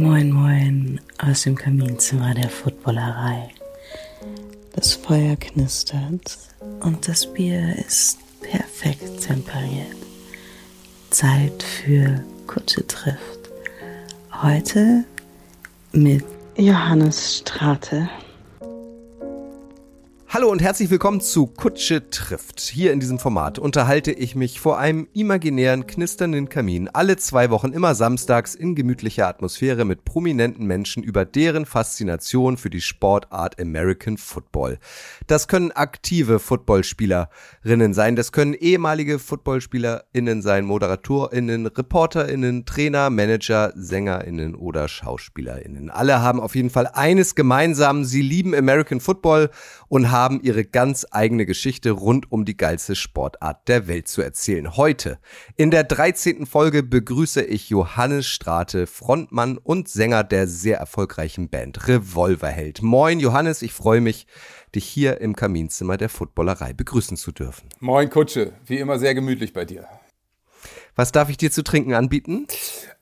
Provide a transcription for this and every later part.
Moin, moin aus dem Kaminzimmer der Footballerei. Das Feuer knistert und das Bier ist perfekt temperiert. Zeit für Kutsche trifft. Heute mit Johannes Strate. Hallo und herzlich willkommen zu Kutsche trifft. Hier in diesem Format unterhalte ich mich vor einem imaginären, knisternden Kamin alle zwei Wochen immer samstags in gemütlicher Atmosphäre mit prominenten Menschen über deren Faszination für die Sportart American Football. Das können aktive Footballspielerinnen sein, das können ehemalige Footballspielerinnen sein, Moderatorinnen, Reporterinnen, Trainer, Manager, Sängerinnen oder Schauspielerinnen. Alle haben auf jeden Fall eines gemeinsam, sie lieben American Football und haben ihre ganz eigene Geschichte rund um die geilste Sportart der Welt zu erzählen. Heute in der 13. Folge begrüße ich Johannes Strate, Frontmann und Sänger der sehr erfolgreichen Band Revolverheld. Moin Johannes, ich freue mich, dich hier im Kaminzimmer der Footballerei begrüßen zu dürfen. Moin Kutsche, wie immer sehr gemütlich bei dir. Was darf ich dir zu trinken anbieten?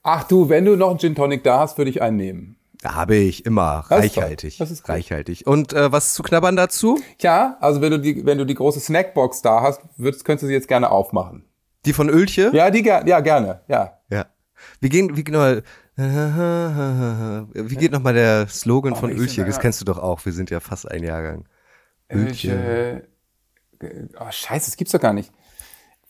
Ach du, wenn du noch einen Gin Tonic da hast, würde ich einen nehmen. Habe ich immer. Das ist reichhaltig. doch- das ist gut. reichhaltig. Und äh, was zu knabbern dazu? Ja, also wenn du die, wenn du die große Snackbox da hast, würdest, könntest du sie jetzt gerne aufmachen. Die von Ölche? Ja, die ja, gerne, ja. Ja. Wie gehen, wie genau, wie geht nochmal der Slogan von ich Ölche? Das kennst du doch auch. Wir sind ja fast ein Jahrgang. Ölche. Oh, scheiße, das gibt's doch gar nicht.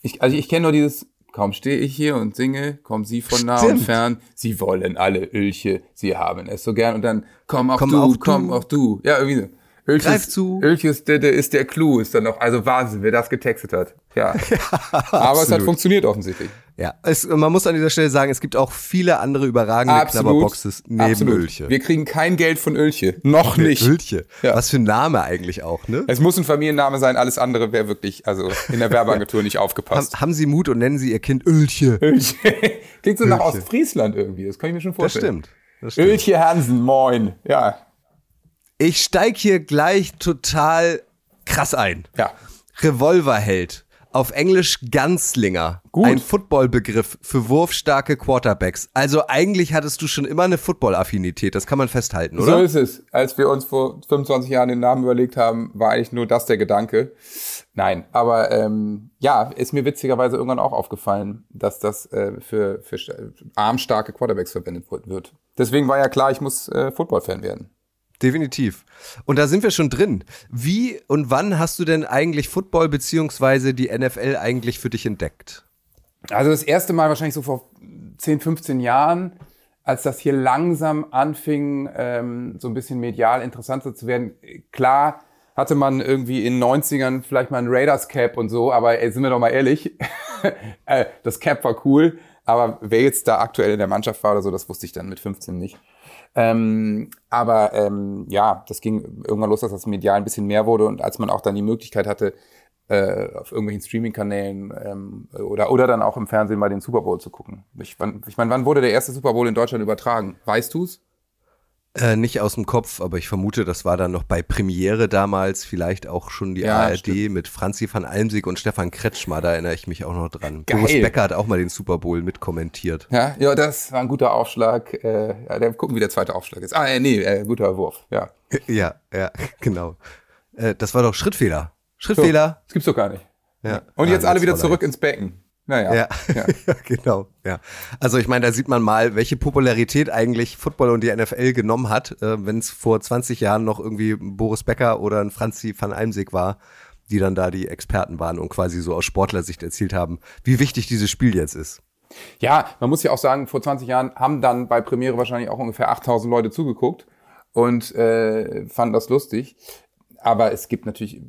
Ich, also ich kenne nur dieses, kaum stehe ich hier und singe, kommen sie von nah und fern, sie wollen alle Ölche, sie haben es so gern und dann komm auch Komm du, auch du. komm auch du. Ja, irgendwie so. Ölches, Greif zu. Ölches der ist der Clou, ist dann noch, also Wahnsinn, wer das getextet hat. Ja. Aber es hat absolut. funktioniert offensichtlich. Ja, es, man muss an dieser Stelle sagen, es gibt auch viele andere überragende Knabberboxes neben absolut. Ölche. Wir kriegen kein Geld von Ölche. Noch nicht. Ölche. Ja. Was für ein Name eigentlich auch, ne? Es muss ein Familienname sein, alles andere wäre wirklich, also in der Werbeagentur nicht Haben, aufgepasst. haben Sie Mut und nennen Sie Ihr Kind Ölche. Ölche. Klingt so nach Ölche. Ostfriesland irgendwie, das kann ich mir schon Das vorstellen. stimmt. Das stimmt. Ölche Hansen, moin. Ja, Ich steig hier gleich total krass ein. ja. Revolverheld. Auf Englisch Gunslinger. Gut. Ein Footballbegriff für wurfstarke Quarterbacks. Also eigentlich hattest du schon immer eine Football-Affinität, das kann man festhalten, So oder? ist es. Als wir uns vor 25 Jahren den Namen überlegt haben, war eigentlich nur das der Gedanke. Nein, aber ähm, ja, ist mir witzigerweise irgendwann auch aufgefallen, dass das äh, für, für sta- armstarke Quarterbacks verwendet wird. Deswegen war ja klar, ich muss äh, Football-Fan werden. Definitiv. Und da sind wir schon drin. Wie und wann hast du denn eigentlich Football beziehungsweise die NFL eigentlich für dich entdeckt? Also das erste Mal wahrscheinlich so vor 10, 15 Jahren, als das hier langsam anfing, ähm, so ein bisschen medial interessanter zu werden. Klar hatte man irgendwie in den 90ern vielleicht mal ein Raiders Cap und so, aber ey, sind wir doch mal ehrlich, äh, das Cap war cool, aber wer jetzt da aktuell in der Mannschaft war oder so, das wusste ich dann mit 15 nicht. Ähm, aber ähm, ja, das ging irgendwann los, dass das medial ein bisschen mehr wurde und als man auch dann die Möglichkeit hatte, äh, auf irgendwelchen Streaming-Kanälen ähm, oder, oder dann auch im Fernsehen mal den Super Bowl zu gucken. Ich, wann, ich meine, wann wurde der erste Super Bowl in Deutschland übertragen? Weißt du's? Äh, nicht aus dem Kopf, aber ich vermute, das war dann noch bei Premiere damals, vielleicht auch schon die Ja, ARD stimmt. mit Franzi van Almsig und Stefan Kretschmer, da erinnere ich mich auch noch dran. Geil. Boris Becker hat auch mal den Super Bowl mitkommentiert. Ja, ja, das war ein guter Aufschlag. Äh, ja, der gucken, wie der zweite Aufschlag ist. Ah, äh, nee, äh, guter Wurf. Ja. Ja, ja, genau. Äh, das war doch Schrittfehler. Schrittfehler. Das gibt's doch gar nicht. Ja. Und Ah, jetzt alle wieder zurück ins Becken. Naja. Ja, ja. ja. genau. Ja. Also ich meine, da sieht man mal, welche Popularität eigentlich Football und die NFL genommen hat, äh, wenn es vor 20 Jahren noch irgendwie Boris Becker oder ein Franzi van Almsig war, die dann da die Experten waren und quasi so aus Sportlersicht erzählt haben, wie wichtig dieses Spiel jetzt ist. Ja, man muss ja auch sagen, vor 20 Jahren haben dann bei Premiere wahrscheinlich auch ungefähr 8000 Leute zugeguckt und äh, fanden das lustig. Aber es gibt natürlich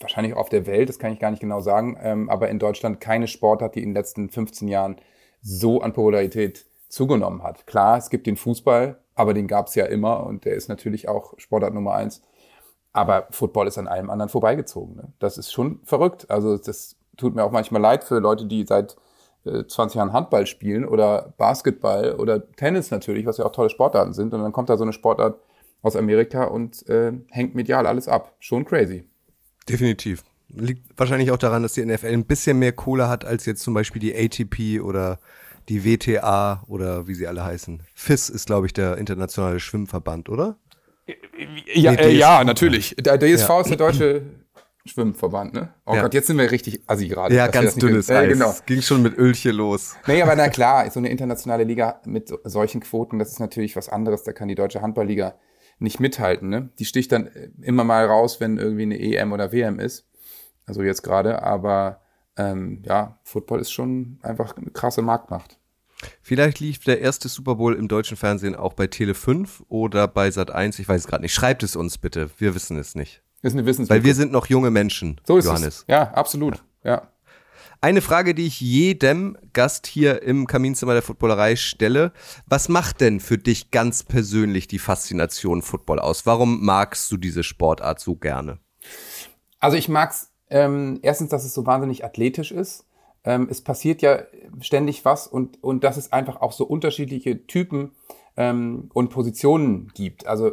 wahrscheinlich auf der Welt, das kann ich gar nicht genau sagen, ähm, aber in Deutschland keine Sportart, die in den letzten 15 Jahren so an Popularität zugenommen hat. Klar, es gibt den Fußball, aber den gab es ja immer und der ist natürlich auch Sportart Nummer eins. Aber Football ist an allem anderen vorbeigezogen. Ne? Das ist schon verrückt. Also das tut mir auch manchmal leid für Leute, die seit äh, 20 Jahren Handball spielen oder Basketball oder Tennis natürlich, was ja auch tolle Sportarten sind. Und dann kommt da so eine Sportart aus Amerika und äh, hängt medial alles ab. Schon crazy. Definitiv. Liegt wahrscheinlich auch daran, dass die NFL ein bisschen mehr Kohle hat als jetzt zum Beispiel die ATP oder die WTA oder wie sie alle heißen. FIS ist, glaube ich, der internationale Schwimmverband, oder? Ja, nee, äh, ja natürlich. Der DSV ja. ist der deutsche Schwimmverband, ne? Oh ja. Gott, jetzt sind wir richtig assi gerade. Ja, ganz dünnes Eis. Äh, genau. Ging schon mit Ölche los. Nee, aber na klar, so eine internationale Liga mit solchen Quoten, das ist natürlich was anderes. Da kann die deutsche Handballliga nicht mithalten, ne? Die sticht dann immer mal raus, wenn irgendwie eine EM oder WM ist. Also jetzt gerade, aber ähm, ja, Football ist schon einfach eine krasse Marktmacht. Vielleicht lief der erste Super Bowl im deutschen Fernsehen auch bei Tele 5 oder bei Sat 1, ich weiß es gerade nicht. Schreibt es uns bitte, wir wissen es nicht. Ist eine Weil wir sind noch junge Menschen, so ist Johannes. Es. Ja, absolut. Ja. Eine Frage, die ich jedem Gast hier im Kaminzimmer der Footballerei stelle. Was macht denn für dich ganz persönlich die Faszination Football aus? Warum magst du diese Sportart so gerne? Also ich mag's ähm, erstens, dass es so wahnsinnig athletisch ist. Ähm, es passiert ja ständig was und, und dass es einfach auch so unterschiedliche Typen ähm, und Positionen gibt. Also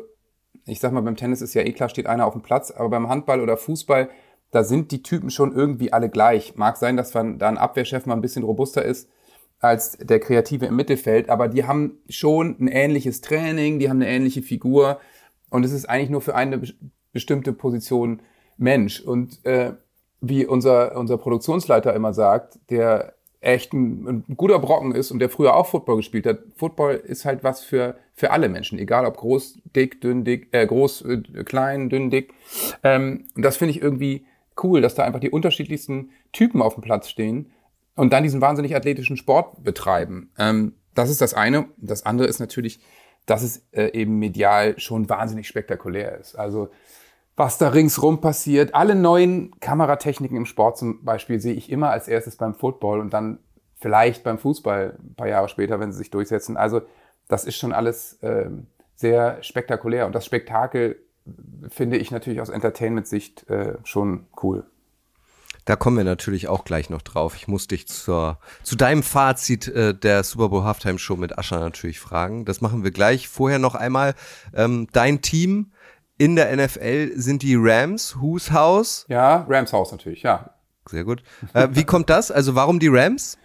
ich sag mal, beim Tennis ist ja eh klar, steht einer auf dem Platz, aber beim Handball oder Fußball, da sind die Typen schon irgendwie alle gleich. Mag sein, dass da ein Abwehrchef mal ein bisschen robuster ist als der Kreative im Mittelfeld, aber die haben schon ein ähnliches Training, die haben eine ähnliche Figur und es ist eigentlich nur für eine bestimmte Position Mensch. Und äh, wie unser, unser Produktionsleiter immer sagt, der echt ein, ein, guter Brocken ist und der früher auch Football gespielt hat. Football ist halt was für, für alle Menschen, egal ob groß, dick, dünn, dick, äh, groß, äh, klein, dünn, dick. Ähm, und das finde ich irgendwie cool, dass da einfach die unterschiedlichsten Typen auf dem Platz stehen und dann diesen wahnsinnig athletischen Sport betreiben. Ähm, das ist das eine. Das andere ist natürlich, dass es äh, eben medial schon wahnsinnig spektakulär ist. Also was da ringsrum passiert. Alle neuen Kameratechniken im Sport zum Beispiel sehe ich immer als erstes beim Football und dann vielleicht beim Fußball ein paar Jahre später, wenn sie sich durchsetzen. Also das ist schon alles äh, sehr spektakulär und das Spektakel finde ich natürlich aus Entertainment-Sicht äh, schon cool. Da kommen wir natürlich auch gleich noch drauf. Ich muss dich zur, zu deinem Fazit äh, der Super Bowl Halftime Show mit Ascha natürlich fragen. Das machen wir gleich. Vorher noch einmal ähm, dein Team in der NFL sind die Rams, Whose House? Ja, Rams House natürlich, ja. Sehr gut. Äh, wie kommt das? Also warum die Rams?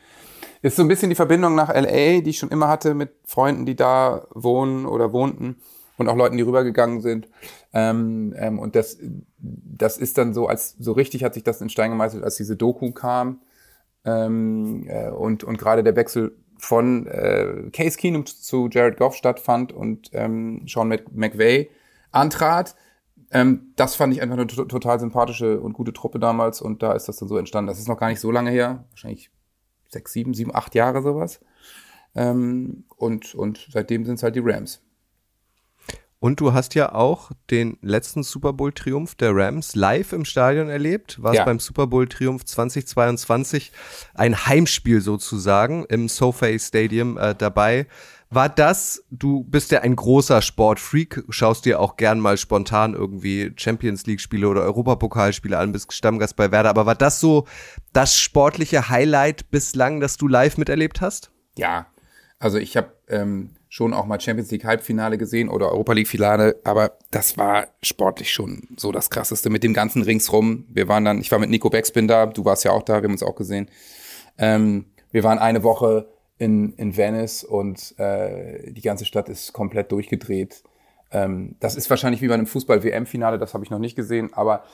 Ist so ein bisschen die Verbindung nach LA, die ich schon immer hatte mit Freunden, die da wohnen oder wohnten und auch Leuten, die rübergegangen sind. Ähm, ähm, und das, das ist dann so, als so richtig hat sich das in Stein gemeißelt, als diese Doku kam. Ähm, äh, und, und gerade der Wechsel von äh, Case Keenum zu Jared Goff stattfand und ähm, Sean McVay antrat. Ähm, das fand ich einfach eine total sympathische und gute Truppe damals und da ist das dann so entstanden. Das ist noch gar nicht so lange her, wahrscheinlich sechs, sieben, sieben, acht Jahre sowas. Ähm, und, und seitdem sind es halt die Rams. Und du hast ja auch den letzten Super Bowl Triumph der Rams live im Stadion erlebt. Warst ja. beim Super Bowl Triumph 2022 ein Heimspiel sozusagen im SoFi Stadium äh, dabei. War das, du bist ja ein großer Sportfreak, schaust dir auch gern mal spontan irgendwie Champions League Spiele oder Europapokalspiele an, bist Stammgast bei Werder, aber war das so das sportliche Highlight bislang, das du live miterlebt hast? Ja, also ich habe ähm, schon auch mal Champions League Halbfinale gesehen oder Europa League Finale, aber das war sportlich schon so das krasseste mit dem ganzen ringsrum. Wir waren dann, ich war mit Nico Beckspin da, du warst ja auch da, wir haben uns auch gesehen. Ähm, wir waren eine Woche in, in Venice und äh, die ganze Stadt ist komplett durchgedreht. Ähm, das ist wahrscheinlich wie bei einem Fußball-WM-Finale, das habe ich noch nicht gesehen, aber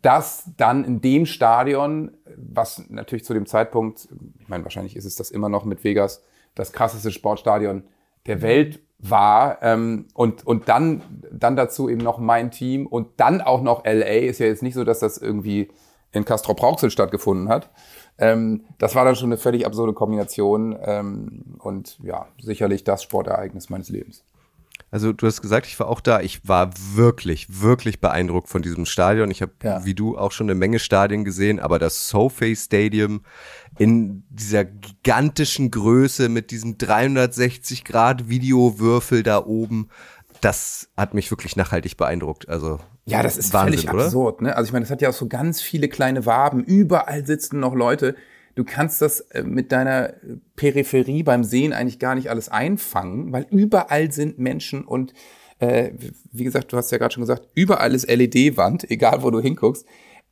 das dann in dem Stadion, was natürlich zu dem Zeitpunkt, ich meine, wahrscheinlich ist es das immer noch mit Vegas, das krasseste Sportstadion der Welt war ähm, und, und dann, dann dazu eben noch mein Team und dann auch noch LA, ist ja jetzt nicht so, dass das irgendwie in Castro Brauxel stattgefunden hat, ähm, das war dann schon eine völlig absurde Kombination ähm, und ja, sicherlich das Sportereignis meines Lebens. Also du hast gesagt, ich war auch da. Ich war wirklich, wirklich beeindruckt von diesem Stadion. Ich habe, ja. wie du, auch schon eine Menge Stadien gesehen, aber das SoFi Stadium in dieser gigantischen Größe mit diesem 360 Grad Videowürfel da oben, das hat mich wirklich nachhaltig beeindruckt. Also ja, das ist Wahnsinn, völlig oder? absurd. Ne? Also ich meine, das hat ja auch so ganz viele kleine Waben. Überall sitzen noch Leute. Du kannst das äh, mit deiner Peripherie beim Sehen eigentlich gar nicht alles einfangen, weil überall sind Menschen und äh, wie gesagt, du hast ja gerade schon gesagt, überall ist LED-Wand, egal wo du hinguckst.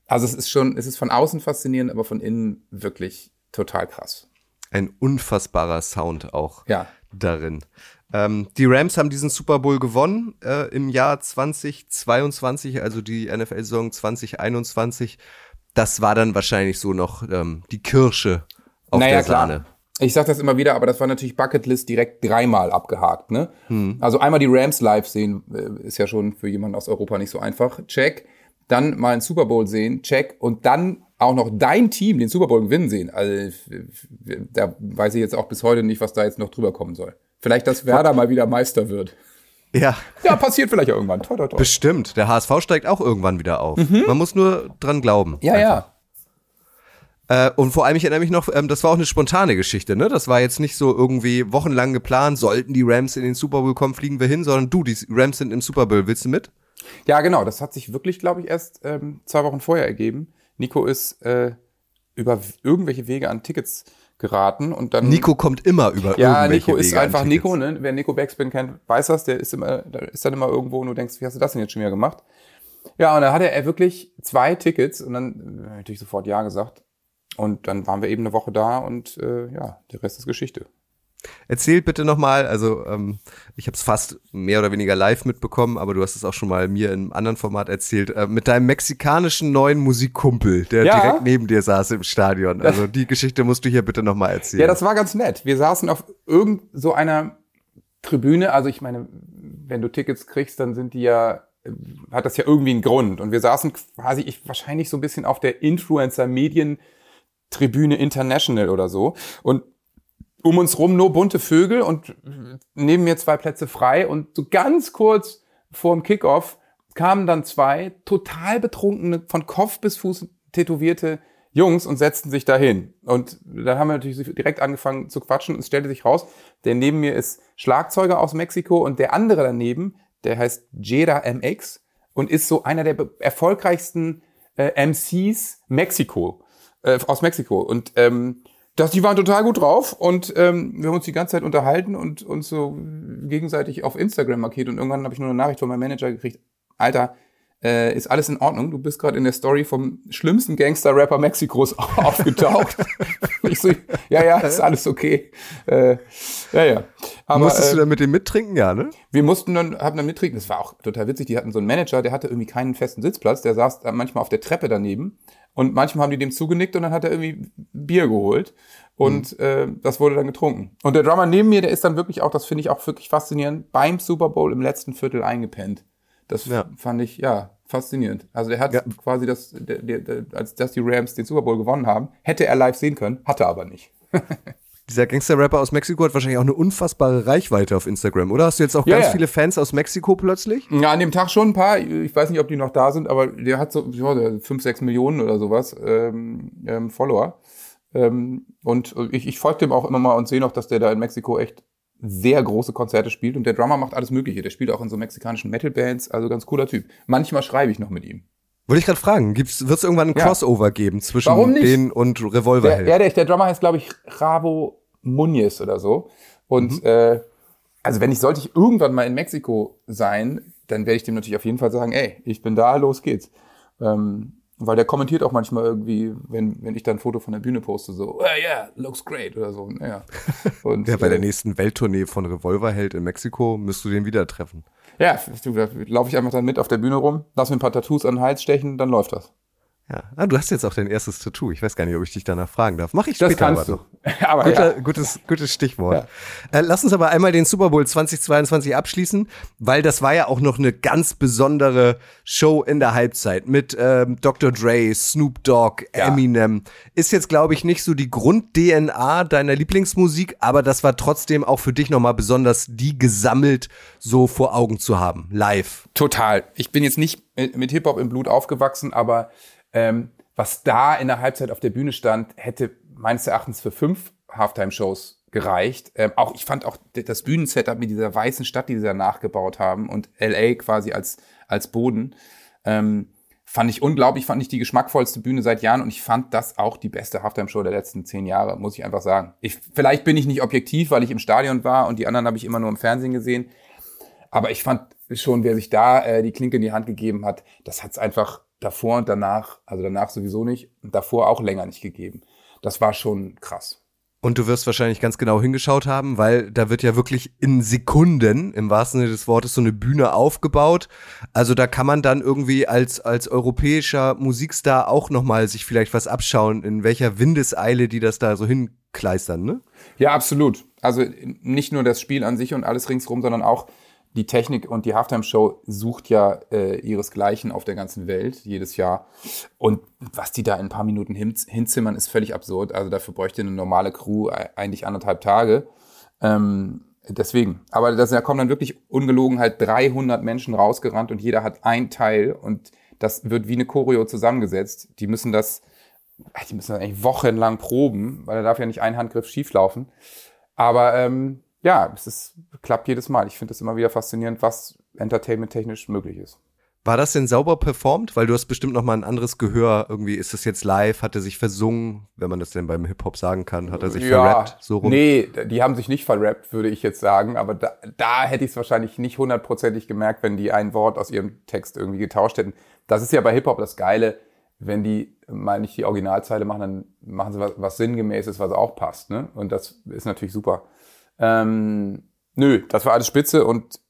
Also es ist schon, es ist von außen faszinierend, aber von innen wirklich total krass. Ein unfassbarer Sound auch Ja. darin. Ähm, die Rams haben diesen Super Bowl gewonnen äh, im Jahr 2022, also die NFL-Saison 2021. Das war dann wahrscheinlich so noch ähm, die Kirsche auf naja, der klar. Sahne. Ich sag das immer wieder, aber das war natürlich Bucketlist direkt dreimal abgehakt. Ne? Also einmal die Rams live sehen, äh, ist ja schon für jemanden aus Europa nicht so einfach. Check. Dann mal einen Super Bowl sehen, check. Und dann auch noch dein Team den Super Bowl gewinnen sehen. Also f- da weiß ich jetzt auch bis heute nicht, was da jetzt noch drüber kommen soll. Vielleicht, dass Werder mal wieder Meister wird. Ja, Ja, passiert vielleicht irgendwann. Toi, toi, toi. bestimmt. Der HSV steigt auch irgendwann wieder auf. Man muss nur dran glauben. Mhm. Ja, ja. Äh, und vor allem, ich erinnere mich noch, ähm, das war auch eine spontane Geschichte, ne? Das war jetzt nicht so irgendwie wochenlang geplant, sollten die Rams in den Super Bowl kommen, fliegen wir hin, sondern du, die Rams sind im Super Bowl, willst du mit? Ja, genau. Das hat sich wirklich, glaube ich, erst ähm, zwei Wochen vorher ergeben. Nico ist äh, über irgendwelche Wege an Tickets geraten und dann. Nico kommt immer über Ja, Nico ist Wege einfach. Nico, ne? Wer Nico Backspin kennt, weiß das. Der ist immer, da ist dann immer irgendwo und du denkst, wie hast du das denn jetzt schon wieder gemacht? Ja, und dann hatte er wirklich zwei Tickets und dann äh, natürlich sofort Ja gesagt. Und dann waren wir eben eine Woche da und äh, ja, der Rest ist Geschichte. Erzähl bitte nochmal, also ähm, ich habe es fast mehr oder weniger live mitbekommen, aber du hast es auch schon mal mir in einem anderen Format erzählt, äh, mit deinem mexikanischen neuen Musikkumpel, der Ja. direkt neben dir saß im Stadion. Also die Geschichte musst du hier bitte nochmal erzählen. Ja, das war ganz nett. Wir saßen auf irgend so einer Tribüne. Also ich meine, wenn du Tickets kriegst, dann sind die ja, äh, hat das ja irgendwie einen Grund. Und wir saßen quasi, ich wahrscheinlich so ein bisschen auf der Influencer-Medien-Tribüne International oder so. Und um uns rum nur bunte Vögel und neben mir zwei Plätze frei. Und so ganz kurz vorm Kickoff kamen dann zwei total betrunkene, von Kopf bis Fuß tätowierte Jungs und setzten sich dahin. Und dann haben wir natürlich direkt angefangen zu quatschen und es stellte sich raus, der neben mir ist Schlagzeuger aus Mexiko und der andere daneben, der heißt Jeda MX und ist so einer der erfolgreichsten äh, MCs Mexiko, äh, aus Mexiko. Und ähm, das, die waren total gut drauf und ähm, wir haben uns die ganze Zeit unterhalten und uns so gegenseitig auf Instagram markiert und irgendwann habe ich nur eine Nachricht von meinem Manager gekriegt, Alter, äh, ist alles in Ordnung? Du bist gerade in der Story vom schlimmsten Gangster-Rapper Mexikos aufgetaucht. ich so, ja, ja, ist alles okay. Äh, ja, ja. Aber Musstest äh, du da mit dem mittrinken? Ja, ne? wir mussten dann, haben dann mittrinken. Das war auch total witzig. Die hatten so einen Manager, der hatte irgendwie keinen festen Sitzplatz. Der saß manchmal auf der Treppe daneben. Und manchmal haben die dem zugenickt und dann hat er irgendwie Bier geholt. Und äh, das wurde dann getrunken. Und der Drummer neben mir, der ist dann wirklich auch, das finde ich auch wirklich faszinierend, beim Super Bowl im letzten Viertel eingepennt. Das Ja. fand ich, ja, faszinierend. Also der hat Ja. quasi das, der, der, der, als dass die Rams den Super Bowl gewonnen haben, hätte er live sehen können, hatte aber nicht. Dieser Gangster-Rapper aus Mexiko hat wahrscheinlich auch eine unfassbare Reichweite auf Instagram, oder? Hast du jetzt auch Ja, ganz ja. viele Fans aus Mexiko plötzlich? Ja, an dem Tag schon ein paar. Ich weiß nicht, ob die noch da sind, aber der hat so ja, der fünf, sechs Millionen oder sowas ähm, ähm, Follower. Ähm, und ich, ich folge dem auch immer mal und sehe noch, dass der da in Mexiko echt sehr große Konzerte spielt. Und der Drummer macht alles Mögliche. Der spielt auch in so mexikanischen Metal-Bands. Also ganz cooler Typ. Manchmal schreibe ich noch mit ihm. Wollte ich gerade fragen, wird es irgendwann ein Ja. Crossover geben zwischen denen und Der, Revolverheld? ja, der, der Drummer heißt, glaube ich, Ravo Muniz oder so. Und äh, also wenn ich, sollte ich irgendwann mal in Mexiko sein, dann werde ich dem natürlich auf jeden Fall sagen, ey, ich bin da, los geht's. Ähm, weil der kommentiert auch manchmal irgendwie, wenn, wenn ich da ein Foto von der Bühne poste, so, oh yeah, looks great oder so. Ja. Und, Ja, bei der äh, nächsten Welttournee von Revolverheld in Mexiko müsst du den wieder treffen. Ja, laufe ich einfach dann mit auf der Bühne rum, lass mir ein paar Tattoos an den Hals stechen, dann läuft das. Ja. Ah, du hast jetzt auch dein erstes Tattoo. Ich weiß gar nicht, ob ich dich danach fragen darf. Mach ich Das später kannst aber du. Aber Guter, ja. gutes, gutes Stichwort. Äh, lass uns aber einmal den Super Bowl 2022 abschließen, weil das war ja auch noch eine ganz besondere Show in der Halbzeit mit ähm, Dr. Dre, Snoop Dogg, Ja. Eminem. Ist jetzt, glaube ich, nicht so die Grund-DNA deiner Lieblingsmusik, aber das war trotzdem auch für dich nochmal besonders, die gesammelt so vor Augen zu haben, live. Total. Ich bin jetzt nicht mit Hip-Hop im Blut aufgewachsen, aber ähm, was da in der Halbzeit auf der Bühne stand, hätte meines Erachtens für fünf Halftime-Shows gereicht. Ähm, auch ich fand auch das Bühnensetup mit dieser weißen Stadt, die sie da nachgebaut haben und LA quasi als als Boden, ähm, fand ich unglaublich, fand ich die geschmackvollste Bühne seit Jahren und ich fand das auch die beste Halftime-Show der letzten zehn Jahre, muss ich einfach sagen. Ich, vielleicht bin ich nicht objektiv, weil ich im Stadion war und die anderen habe ich immer nur im Fernsehen gesehen. Aber ich fand schon, wer sich da äh, die Klinke in die Hand gegeben hat, das hat's einfach davor und danach, also danach sowieso nicht, davor auch länger nicht gegeben. Das war schon krass. Und du wirst wahrscheinlich ganz genau hingeschaut haben, weil da wird ja wirklich in Sekunden, im wahrsten Sinne des Wortes, so eine Bühne aufgebaut. Also da kann man dann irgendwie als, als europäischer Musikstar auch nochmal sich vielleicht was abschauen, in welcher Windeseile die das da so hinkleistern, ne? Ja, absolut. Also nicht nur das Spiel an sich und alles ringsrum, sondern auch die Technik und die Halftime-Show sucht ja äh, ihresgleichen auf der ganzen Welt jedes Jahr. Und was die da in ein paar Minuten hin, hinzimmern, ist völlig absurd. Also dafür bräuchte eine normale Crew eigentlich anderthalb Tage. Ähm, deswegen. Aber das, da kommen dann wirklich ungelogen halt 300 Menschen rausgerannt und jeder hat ein Teil und das wird wie eine Choreo zusammengesetzt. Die müssen das, die müssen das eigentlich wochenlang proben, weil da darf ja nicht ein Handgriff schieflaufen. Aber ähm, ja, es ist, klappt jedes Mal. Ich finde es immer wieder faszinierend, was entertainment-technisch möglich ist. War das denn sauber performt? Weil du hast bestimmt noch mal ein anderes Gehör. Irgendwie ist das jetzt live? Hat er sich versungen? Wenn man das denn beim Hip-Hop sagen kann, hat er sich ja, verrappt? So rum? Nee, die haben sich nicht verrappt, würde ich jetzt sagen. Aber da, da hätte ich es wahrscheinlich nicht hundertprozentig gemerkt, wenn die ein Wort aus ihrem Text irgendwie getauscht hätten. Das ist ja bei Hip-Hop das Geile. Wenn die mal nicht die Originalzeile machen, dann machen sie was, was sinngemäßes, was auch passt. Ne? Und das ist natürlich super. Ähm, nö, das war alles spitze und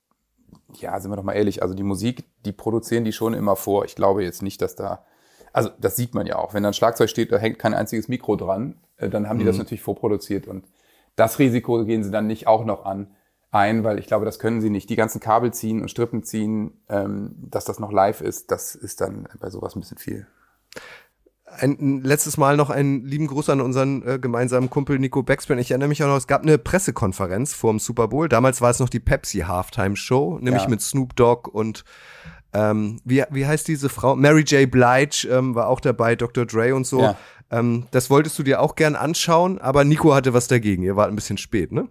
ja, sind wir doch mal ehrlich, also die Musik, die produzieren die schon immer vor. Ich glaube jetzt nicht, dass da, also das sieht man ja auch. Wenn da ein Schlagzeug steht, da hängt kein einziges Mikro dran, äh, dann haben die mhm. das natürlich vorproduziert und das Risiko gehen sie dann nicht auch noch an ein, weil ich glaube, das können sie nicht. Die ganzen Kabel ziehen und Strippen ziehen, ähm, dass das noch live ist, das ist dann bei sowas ein bisschen viel ein letztes Mal noch einen lieben Gruß an unseren äh, gemeinsamen Kumpel Nico Backspin. Ich erinnere mich auch noch, es gab eine Pressekonferenz vor dem Super Bowl. Damals war es noch die Pepsi Halftime Show, nämlich ja. mit Snoop Dogg und ähm, wie, wie heißt diese Frau? Mary J. Blige ähm, war auch dabei, Dr. Dre und so. Ja. Ähm, das wolltest du dir auch gern anschauen, aber Nico hatte was dagegen. Ihr wart ein bisschen spät, ne?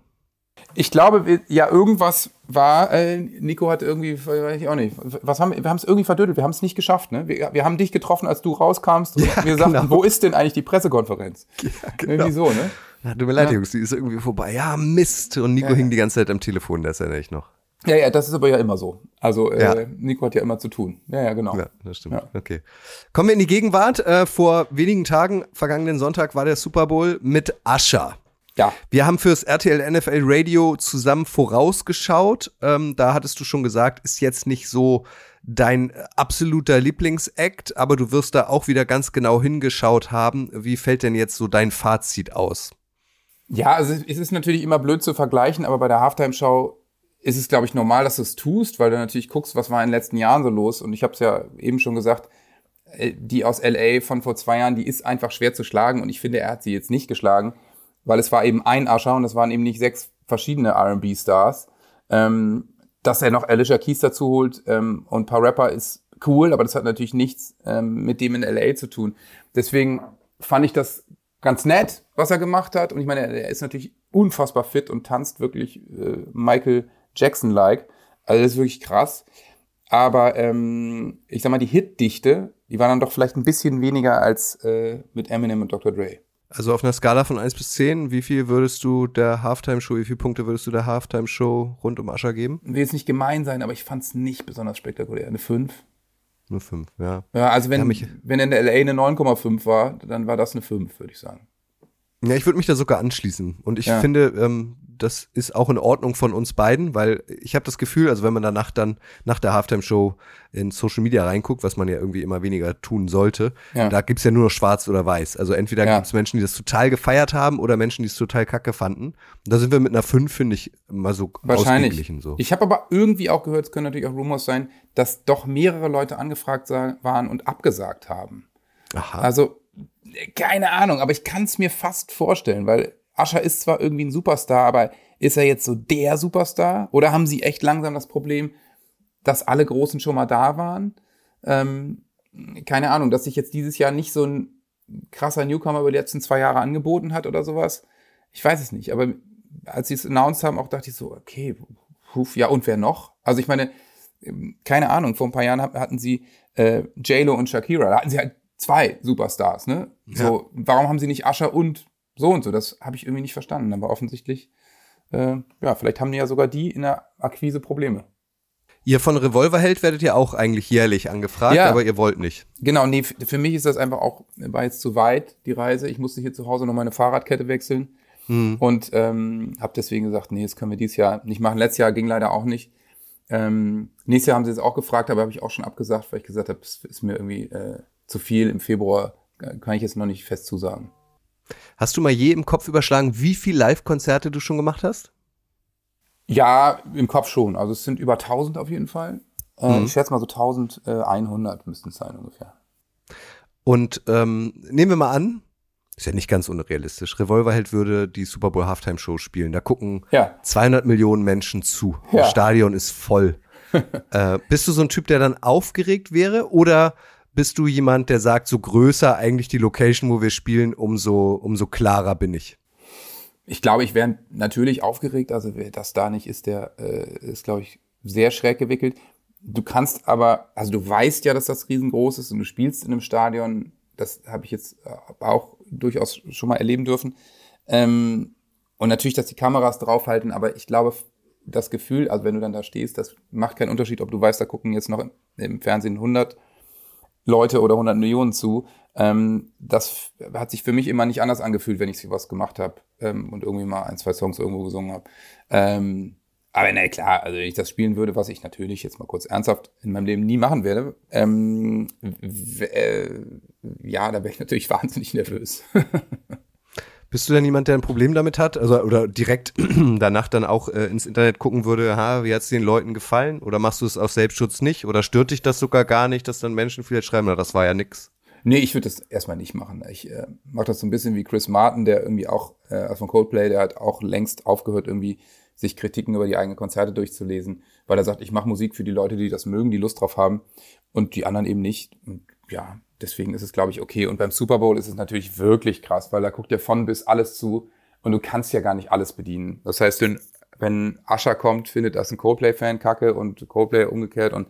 Ich glaube, ja, irgendwas war, äh, Nico hat irgendwie, weiß ich auch nicht, was haben, wir haben es irgendwie verdödelt, wir haben es nicht geschafft, ne? Wir, wir haben dich getroffen, als du rauskamst und ja, wir sagten, genau. wo ist denn eigentlich die Pressekonferenz? Ja, genau. Irgendwie so, ne? Ja, tut mir leid, ja. Jungs, die ist irgendwie vorbei. Ja, Mist. Und Nico ja, hing die ganze Zeit am Telefon, das erinnere ich noch. Ja, ja, das ist aber ja immer so. Also äh, Nico hat ja immer zu tun. Ja, ja, genau. Ja, das stimmt. Okay. Kommen wir in die Gegenwart. Äh, vor wenigen Tagen, vergangenen Sonntag, war der Super Bowl mit Ascher. Ja. Wir haben fürs RTL NFL Radio zusammen vorausgeschaut. Ähm, da hattest du schon gesagt, ist jetzt nicht so dein absoluter Lieblingsakt, aber du wirst da auch wieder ganz genau hingeschaut haben. Wie fällt denn jetzt so dein Fazit aus? Ja, also es ist natürlich immer blöd zu vergleichen, aber bei der Halftime-Show ist es, glaube ich, normal, dass du es tust, weil du natürlich guckst, was war in den letzten Jahren so los. Und ich habe es ja eben schon gesagt, äh, die aus LA von vor zwei Jahren, die ist einfach schwer zu schlagen und ich finde, er hat sie jetzt nicht geschlagen weil es war eben ein Ascher und es waren eben nicht sechs verschiedene R&B-Stars. Ähm, dass er noch Alicia Keys dazu holt ähm, und ein paar Rapper ist cool, aber das hat natürlich nichts ähm, mit dem in LA zu tun. Deswegen fand ich das ganz nett, was er gemacht hat. Und ich meine, er ist natürlich unfassbar fit und tanzt wirklich äh, Michael Jackson-like. Also das ist wirklich krass. Aber ähm, ich sag mal, die Hitdichte, die war dann doch vielleicht ein bisschen weniger als äh, mit Eminem und Dr. Dre. Also auf einer Skala von 1 bis 10, wie viel würdest du der Halftime-Show, wie viele Punkte würdest du der Halftime-Show rund um Ascher geben? Will jetzt nicht gemein sein, aber ich fand es nicht besonders spektakulär. Eine 5. Eine 5, ja. Ja, also wenn, ja, wenn in der LA eine 9,5 war, dann war das eine 5, würde ich sagen. Ja, ich würde mich da sogar anschließen. Und ich ja. finde, ähm, das ist auch in Ordnung von uns beiden, weil ich habe das Gefühl, also wenn man danach dann nach der Halftime-Show in Social Media reinguckt, was man ja irgendwie immer weniger tun sollte, ja. da gibt's ja nur noch schwarz oder weiß. Also entweder ja. gibt's Menschen, die das total gefeiert haben oder Menschen, die es total kacke fanden. Und da sind wir mit einer 5, finde ich, mal so Wahrscheinlich. So. Ich habe aber irgendwie auch gehört, es können natürlich auch Rumors sein, dass doch mehrere Leute angefragt waren und abgesagt haben. Aha. Also keine Ahnung, aber ich kann es mir fast vorstellen, weil Ascher ist zwar irgendwie ein Superstar, aber ist er jetzt so der Superstar? Oder haben sie echt langsam das Problem, dass alle Großen schon mal da waren? Ähm, keine Ahnung, dass sich jetzt dieses Jahr nicht so ein krasser Newcomer über die letzten zwei Jahre angeboten hat oder sowas. Ich weiß es nicht, aber als sie es announced haben, auch dachte ich so, okay, huf, ja und wer noch? Also ich meine, keine Ahnung, vor ein paar Jahren hatten sie äh, J-Lo und Shakira, da hatten sie halt zwei Superstars, ne? Ja. So, warum haben sie nicht Ascher und so und so. Das habe ich irgendwie nicht verstanden. Aber offensichtlich, äh, ja, vielleicht haben die ja sogar die in der Akquise Probleme. Ihr von Revolverheld werdet ja auch eigentlich jährlich angefragt, Ja. aber ihr wollt nicht. Genau, nee, für mich ist das einfach auch, war jetzt zu weit, die Reise. Ich musste hier zu Hause noch meine Fahrradkette wechseln und ähm, habe deswegen gesagt, nee, das können wir dieses Jahr nicht machen. Letztes Jahr ging leider auch nicht. Ähm, nächstes Jahr haben sie es auch gefragt, aber habe ich auch schon abgesagt, weil ich gesagt habe, es ist mir irgendwie äh, zu viel. Im Februar äh, kann ich jetzt noch nicht fest zusagen. Hast du mal je im Kopf überschlagen, wie viel Live-Konzerte du schon gemacht hast? Ja, im Kopf schon. Also es sind über 1000 auf jeden Fall. Äh, Ich schätze mal so 1100 müssten es sein ungefähr. Und ähm, nehmen wir mal an, ist ja nicht ganz unrealistisch, Revolverheld würde die Super Bowl Halftime Show spielen. Da gucken Ja. 200 Millionen Menschen zu. Ja. Das Stadion ist voll. äh, bist du so ein Typ, der dann aufgeregt wäre oder bist du jemand, der sagt, so größer eigentlich die Location, wo wir spielen, umso, umso klarer bin ich? Ich glaube, ich wäre natürlich aufgeregt. Also wer das da nicht ist, der äh, ist, glaube ich, sehr schräg gewickelt. Du kannst aber, also du weißt ja, dass das riesengroß ist und du spielst in einem Stadion. Das habe ich jetzt äh, auch durchaus schon mal erleben dürfen. Ähm, und natürlich, dass die Kameras draufhalten, aber ich glaube, das Gefühl, also wenn du dann da stehst, das macht keinen Unterschied, ob du weißt, da gucken jetzt noch im, im Fernsehen 100 Leute oder 100 Millionen zu. Ähm, das hat sich für mich immer nicht anders angefühlt, wenn ich sowas gemacht habe ähm, und irgendwie mal ein, zwei Songs irgendwo gesungen habe. Ähm, aber na klar, also wenn ich das spielen würde, was ich natürlich jetzt mal kurz ernsthaft in meinem Leben nie machen werde, ähm, äh, ja, da wäre ich natürlich wahnsinnig nervös. Bist du denn jemand, der ein Problem damit hat? Also, oder direkt danach dann auch äh, ins Internet gucken würde, ha, wie hat's den Leuten gefallen? Oder machst du es aus Selbstschutz nicht? Oder stört dich das sogar gar nicht, dass dann Menschen vielleicht schreiben, na, das war ja nix? Nee, ich würde das erstmal nicht machen. Ich äh, mache das so ein bisschen wie Chris Martin, der irgendwie auch, äh, von Coldplay, der hat auch längst aufgehört, irgendwie sich Kritiken über die eigenen Konzerte durchzulesen, weil er sagt, ich mache Musik für die Leute, die das mögen, die Lust drauf haben und die anderen eben nicht. Und ja, deswegen ist es, glaube ich, okay. Und beim Super Bowl ist es natürlich wirklich krass, weil da guckt ja von bis alles zu und du kannst ja gar nicht alles bedienen. Das heißt, wenn, wenn Ascher kommt, findet das ein Coldplay-Fan kacke und Coldplay umgekehrt und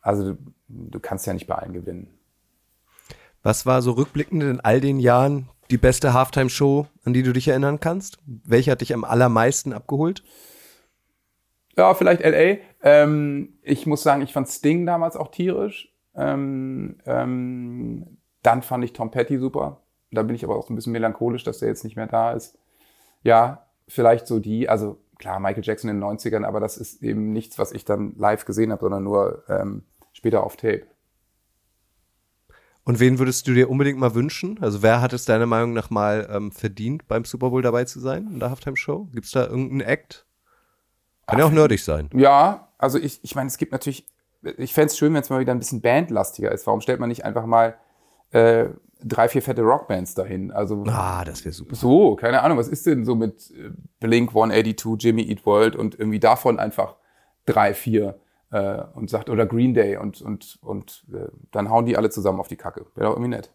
also du, du kannst ja nicht bei allen gewinnen. Was war so rückblickend in all den Jahren die beste Halftime-Show, an die du dich erinnern kannst? Welche hat dich am allermeisten abgeholt? Ja, vielleicht LA. Ähm, ich muss sagen, ich fand Sting damals auch tierisch. Ähm, ähm, dann fand ich Tom Petty super. Da bin ich aber auch so ein bisschen melancholisch, dass der jetzt nicht mehr da ist. Ja, vielleicht so die, also klar, Michael Jackson in den 90ern, aber das ist eben nichts, was ich dann live gesehen habe, sondern nur ähm, später auf Tape. Und wen würdest du dir unbedingt mal wünschen? Also wer hat es deiner Meinung nach mal ähm, verdient, beim Super Bowl dabei zu sein in der Halftime-Show? Gibt es da irgendeinen Act? Kann ja auch nerdig sein. Ja, also ich, ich meine, es gibt natürlich, ich fänd's schön, wenn es mal wieder ein bisschen bandlastiger ist. Warum stellt man nicht einfach mal äh, drei, vier fette Rockbands dahin? Also Ah, das wäre super. so, keine Ahnung, was ist denn so mit äh, Blink 182, Jimmy Eat World und irgendwie davon einfach drei, vier äh, und sagt, oder Green Day und, und, und äh, dann hauen die alle zusammen auf die Kacke. Wäre doch irgendwie nett.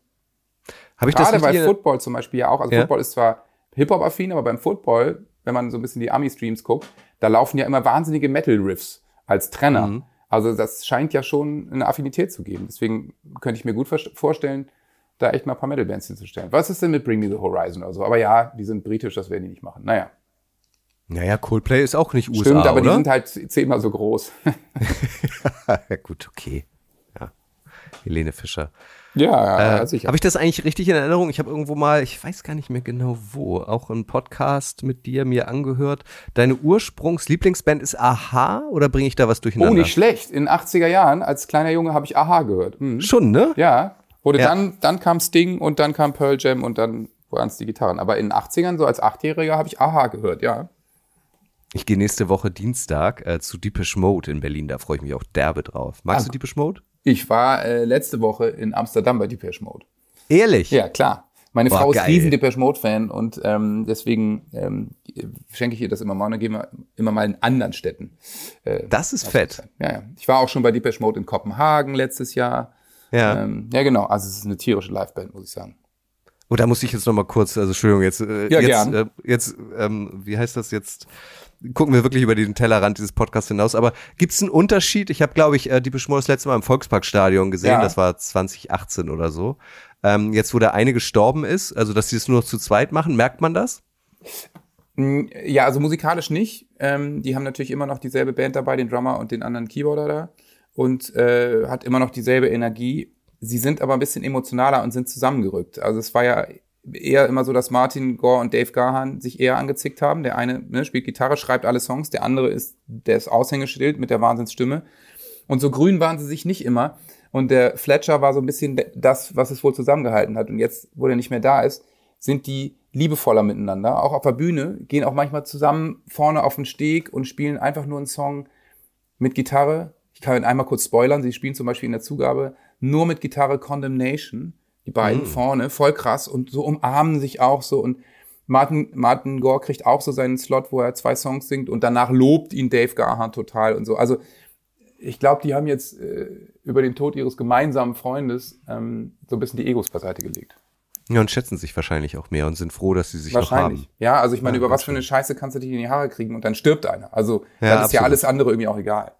Habe ich das Gerade bei richtig? Football zum Beispiel ja auch. Also Ja. Football ist zwar Hip-Hop-affin, aber beim Football, wenn man so ein bisschen die Army-Streams guckt, da laufen ja immer wahnsinnige Metal-Riffs als Trenner. Mhm. Also das scheint ja schon eine Affinität zu geben. Deswegen könnte ich mir gut vorstellen, da echt mal ein paar Metal-Bands hinzustellen. Was ist denn mit Bring Me the Horizon oder so? Aber ja, die sind britisch, das werden die nicht machen. Naja, Naja, Coldplay ist auch nicht USA, stimmt, aber oder? die sind halt zehnmal so groß. ja, gut, okay. Ja. Helene Fischer. Ja, Äh, sicher. habe ich das eigentlich richtig in Erinnerung? Ich habe irgendwo mal, ich weiß gar nicht mehr genau wo, auch einen Podcast mit dir mir angehört. Deine Ursprungs-Lieblingsband ist Aha oder bringe ich da was Oh, durcheinander? nicht schlecht. In den 80er Jahren, als kleiner Junge, habe ich Aha gehört. Mhm. Schon, ne? Ja, wurde Ja. dann, dann kam Sting und dann kam Pearl Jam und dann waren es die Gitarren. Aber in den 80ern, so als Achtjähriger, habe ich Aha gehört, ja. Ich gehe nächste Woche Dienstag äh, zu Deepish Mode in Berlin. Da freue ich mich auch derbe drauf. Magst Ah. du Deepish Mode? Ich war äh, letzte Woche in Amsterdam bei Depeche Mode. Ehrlich? Ja, klar. Meine Boah, Frau ist geil. riesen Depeche Mode Fan und ähm, deswegen ähm, schenke ich ihr das immer mal und dann gehen wir immer mal in anderen Städten. Äh, Das ist fett. ja, ja. Ich war auch schon bei Depeche Mode in Kopenhagen letztes Jahr. Ja. Ähm, ja, genau. Also es ist eine tierische Liveband, muss ich sagen. Und da muss ich jetzt noch mal kurz, also Entschuldigung, jetzt, äh, Ja, jetzt, äh, jetzt, ähm, wie heißt das jetzt? Gucken wir wirklich über den Tellerrand dieses Podcasts hinaus. Aber gibt es einen Unterschied? Ich habe, glaube ich, äh, die Beschmor das letzte Mal im Volksparkstadion gesehen. Ja. Das war 2018 oder so. Ähm, jetzt, wo der eine gestorben ist, also dass sie es nur noch zu zweit machen, merkt man das? Ja, also musikalisch nicht. Ähm, die haben natürlich immer noch dieselbe Band dabei, den Drummer und den anderen Keyboarder da. Und äh, hat immer noch dieselbe Energie. Sie sind aber ein bisschen emotionaler und sind zusammengerückt. Also es war ja eher immer so, dass Martin Gore und Dave Gahan sich eher angezickt haben. Der eine ne, spielt Gitarre, schreibt alle Songs, der andere ist, ist Aushängeschild mit der Wahnsinnsstimme. Und so grün waren sie sich nicht immer. Und der Fletcher war so ein bisschen das, was es wohl zusammengehalten hat. Und jetzt, wo der nicht mehr da ist, sind die liebevoller miteinander. Auch auf der Bühne gehen auch manchmal zusammen vorne auf den Steg und spielen einfach nur einen Song mit Gitarre. Ich kann einmal kurz spoilern. Sie spielen zum Beispiel in der Zugabe nur mit Gitarre Condemnation. Die beiden mhm. vorne, voll krass und so umarmen sich auch so und Martin, Martin Gore kriegt auch so seinen Slot, wo er zwei Songs singt und danach lobt ihn Dave Garhart total und so. Also ich glaube, die haben jetzt äh, über den Tod ihres gemeinsamen Freundes ähm, so ein bisschen die Egos beiseite gelegt. Ja, und schätzen sich wahrscheinlich auch mehr und sind froh, dass sie sich noch haben. Ja, also ich meine, ja, über was für eine Scheiße kannst du dich in die Haare kriegen und dann stirbt einer. Also ja, dann ist absolut. ja alles andere irgendwie auch egal.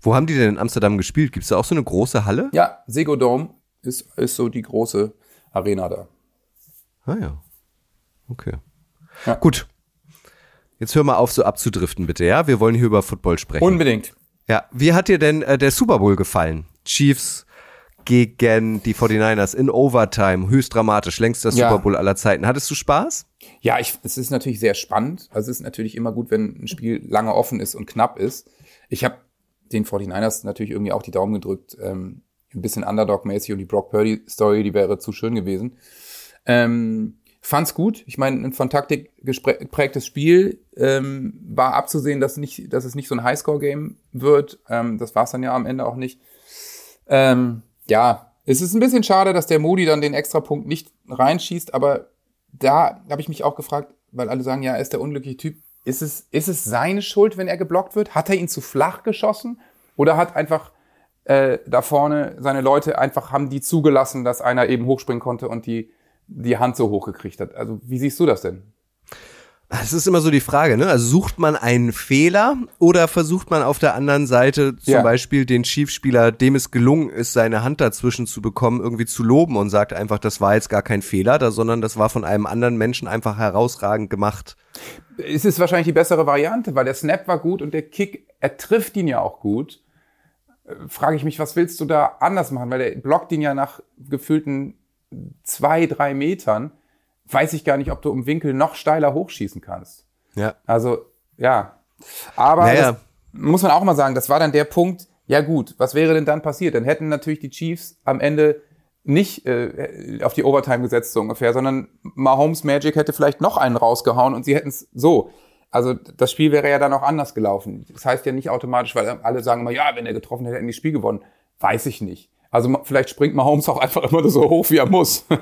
Wo haben die denn in Amsterdam gespielt? Gibt es da auch so eine große Halle? Ja, Sego Dome ist, ist so die große Arena da. Ah ja. Okay. Ja. Gut. Jetzt hör mal auf, so abzudriften, bitte, ja? Wir wollen hier über Football sprechen. Unbedingt. Ja, wie hat dir denn äh, der Super Bowl gefallen? Chiefs gegen die 49ers in Overtime, höchst dramatisch, längster ja. Super Bowl aller Zeiten. Hattest du Spaß? Ja, ich, es ist natürlich sehr spannend. Also es ist natürlich immer gut, wenn ein Spiel lange offen ist und knapp ist. Ich habe den 49ers natürlich irgendwie auch die Daumen gedrückt. Ähm, ein bisschen Underdog-mäßig und die Brock Purdy-Story, die wäre zu schön gewesen. Ähm, fand's gut. Ich meine, ein von Taktik geprägtes Spiel. Ähm, war abzusehen, dass, nicht, dass es nicht so ein Highscore-Game wird. Ähm, das war es dann ja am Ende auch nicht. Ähm, ja, es ist ein bisschen schade, dass der Moody dann den Extrapunkt nicht reinschießt, aber da habe ich mich auch gefragt, weil alle sagen, ja, er ist der unglückliche Typ. Ist es, ist es seine Schuld, wenn er geblockt wird? Hat er ihn zu flach geschossen? Oder hat einfach äh, da vorne seine Leute einfach, haben die zugelassen, dass einer eben hochspringen konnte und die, die Hand so hoch gekriegt hat? Also wie siehst du das denn? Es ist immer so die Frage, ne? Also sucht man einen Fehler oder versucht man auf der anderen Seite zum ja. Beispiel den Chiefspieler, dem es gelungen ist, seine Hand dazwischen zu bekommen, irgendwie zu loben und sagt einfach, das war jetzt gar kein Fehler, da, sondern das war von einem anderen Menschen einfach herausragend gemacht. Es ist wahrscheinlich die bessere Variante, weil der Snap war gut und der Kick, er trifft ihn ja auch gut. Frage ich mich, was willst du da anders machen? Weil der blockt ihn ja nach gefühlten zwei, drei Metern weiß ich gar nicht, ob du im Winkel noch steiler hochschießen kannst. Ja. Also, ja. Aber naja. muss man auch mal sagen, das war dann der Punkt, ja gut, was wäre denn dann passiert? Dann hätten natürlich die Chiefs am Ende nicht äh, auf die Overtime gesetzt, so ungefähr, sondern Mahomes Magic hätte vielleicht noch einen rausgehauen und sie hätten es so. Also das Spiel wäre ja dann auch anders gelaufen. Das heißt ja nicht automatisch, weil alle sagen immer, ja, wenn er getroffen hätte, hätten die Spiel gewonnen. Weiß ich nicht. Also vielleicht springt Mahomes auch einfach immer so hoch, wie er muss.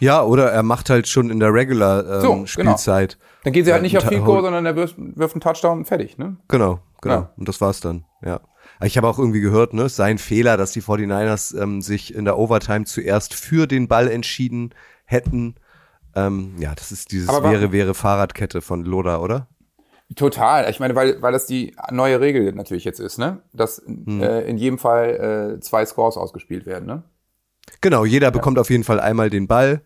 Ja, oder er macht halt schon in der Regular ähm, so, genau. Spielzeit. Genau. Dann geht sie halt nicht auf Goal, sondern er wirft, wirft einen Touchdown und fertig, ne? Genau, genau. Ja. Und das war's dann, ja. Ich habe auch irgendwie gehört, ne, sein Fehler, dass die 49ers ähm, sich in der Overtime zuerst für den Ball entschieden hätten. Ähm, ja, das ist dieses wäre, wäre Fahrradkette von Loda, oder? Total. Ich meine, weil, weil das die neue Regel natürlich jetzt ist, ne? Dass hm. äh, in jedem Fall äh, zwei Scores ausgespielt werden, ne? Genau, jeder ja. bekommt auf jeden Fall einmal den Ball.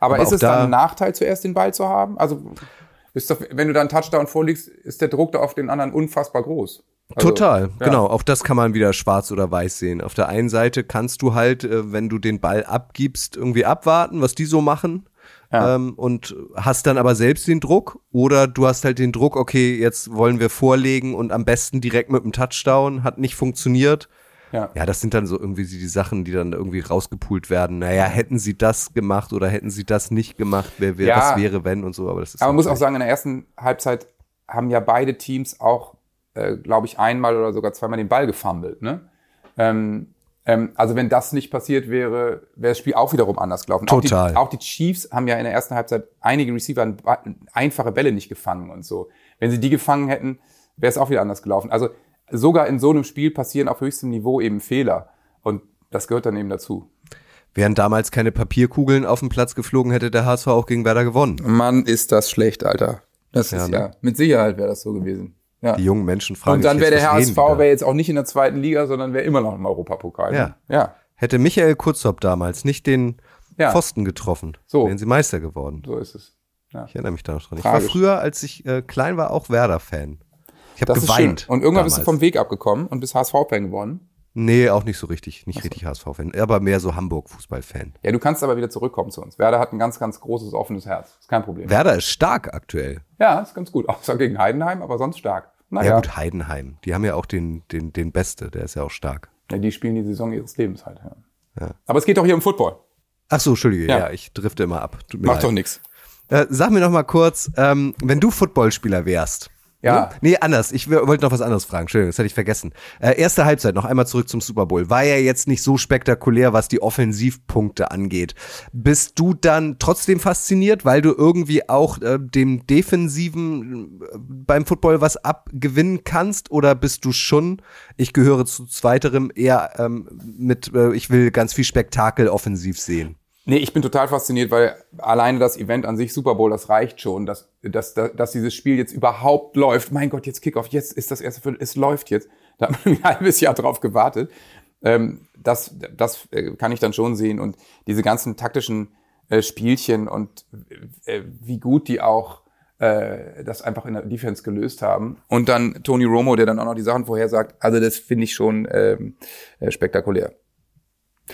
Aber, aber ist es da dann ein Nachteil, zuerst den Ball zu haben? Also, ist doch, wenn du dann Touchdown vorliegst, ist der Druck da auf den anderen unfassbar groß. Also, Total, ja. genau. Auch das kann man wieder schwarz oder weiß sehen. Auf der einen Seite kannst du halt, äh, wenn du den Ball abgibst, irgendwie abwarten, was die so machen. Ja. Ähm, und hast dann aber selbst den Druck oder du hast halt den Druck, okay, jetzt wollen wir vorlegen und am besten direkt mit einem Touchdown, hat nicht funktioniert. Ja. ja, das sind dann so irgendwie die Sachen, die dann irgendwie rausgepult werden. Naja, hätten sie das gemacht oder hätten sie das nicht gemacht, wer, wer ja. was wäre, wenn und so. Aber, das ist aber man muss auch sagen, in der ersten Halbzeit haben ja beide Teams auch, äh, glaube ich, einmal oder sogar zweimal den Ball gefummelt. Ne? Ähm, ähm, also wenn das nicht passiert wäre, wäre das Spiel auch wiederum anders gelaufen. Total. Auch die, auch die Chiefs haben ja in der ersten Halbzeit einige Receiver einfache Bälle nicht gefangen und so. Wenn sie die gefangen hätten, wäre es auch wieder anders gelaufen. Also sogar in so einem Spiel passieren auf höchstem Niveau eben Fehler. Und das gehört dann eben dazu. Wären damals keine Papierkugeln auf dem Platz geflogen, hätte der HSV auch gegen Werder gewonnen. Mann, ist das schlecht, Alter. Das ja, ist ja, ne? mit Sicherheit wäre das so gewesen. Ja. Die jungen Menschen fragen Und dann wäre der HSV wäre jetzt auch nicht in der zweiten Liga, sondern wäre immer noch im Europapokal. Ja. ja. Hätte Michael Kurzop damals nicht den ja. Pfosten getroffen, so. wären sie Meister geworden. So ist es. Ja. Ich erinnere mich da noch dran. Ich Tragisch. war früher, als ich äh, klein war, auch Werder-Fan. Ich habe geweint. Und irgendwann bist du damals. vom Weg abgekommen und bist HSV-Fan geworden. Nee, auch nicht so richtig. Nicht richtig HSV-Fan, aber mehr so Hamburg-Fußball-Fan. Ja, du kannst aber wieder zurückkommen zu uns. Werder hat ein ganz, ganz großes, offenes Herz. Ist kein Problem. Werder ist stark aktuell. Ja, ist ganz gut. Außer gegen Heidenheim, aber sonst stark. Ja, Naja, gut, Heidenheim. Die haben ja auch den, den, den Beste, der ist ja auch stark. ja, die spielen die Saison ihres Lebens halt. Ja. Ja. Aber es geht doch hier um Football. Ach so, Entschuldige, ja, Ja. ich drifte immer ab. Macht leid. doch nichts. Äh, sag mir noch mal kurz, ähm, wenn du Footballspieler wärst. Ja. Ne? Nee, anders. Ich wollte noch was anderes fragen. Entschuldigung, das hätte ich vergessen. Äh, erste Halbzeit, noch einmal zurück zum Super Bowl. War ja jetzt nicht so spektakulär, was die Offensivpunkte angeht. Bist du dann trotzdem fasziniert, weil du irgendwie auch äh, dem Defensiven äh, beim Football was abgewinnen kannst? Oder bist du schon, ich gehöre zu zweiterem, eher ähm, mit, äh, ich will ganz viel Spektakel offensiv sehen? Nee, ich bin total fasziniert, weil alleine das Event an sich, Super Bowl, das reicht schon, dass, dass, dass, dass dieses Spiel jetzt überhaupt läuft. Mein Gott, jetzt Kickoff, jetzt ist das erste Viertel, es läuft jetzt. Da hat man ein halbes Jahr drauf gewartet. Ähm, das, das äh, kann ich dann schon sehen. Und diese ganzen taktischen äh, Spielchen und äh, wie gut die auch äh, das einfach in der Defense gelöst haben. Und dann Tony Romo, der dann auch noch die Sachen vorhersagt. Also das finde ich schon ähm, äh, spektakulär.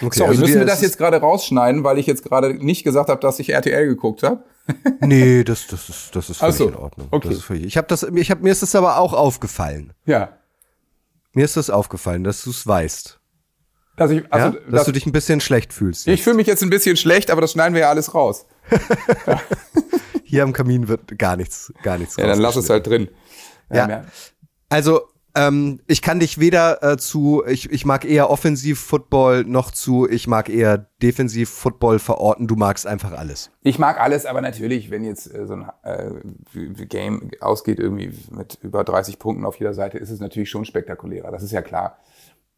Okay, Sorry, also müssen wir das jetzt gerade rausschneiden, weil ich jetzt gerade nicht gesagt habe, dass ich RTL geguckt habe? Nee, das, das ist, das ist völlig so, in Ordnung. okay. Völlig, ich habe das, ich hab, mir ist das aber auch aufgefallen. Ja. Mir ist das aufgefallen, dass du es weißt. Dass ich, also, ja? Dass das, du dich ein bisschen schlecht fühlst. ich fühle mich jetzt ein bisschen schlecht, aber das schneiden wir ja alles raus. Hier am Kamin wird gar nichts, gar nichts Ja, dann lass es halt drin. Ja. Also, ähm, ich kann dich weder äh, zu, ich, ich mag eher Offensiv-Football noch zu, ich mag eher Defensiv-Football verorten. Du magst einfach alles. Ich mag alles, aber natürlich, wenn jetzt äh, so ein äh, Game ausgeht irgendwie mit über 30 Punkten auf jeder Seite, ist es natürlich schon spektakulärer. Das ist ja klar.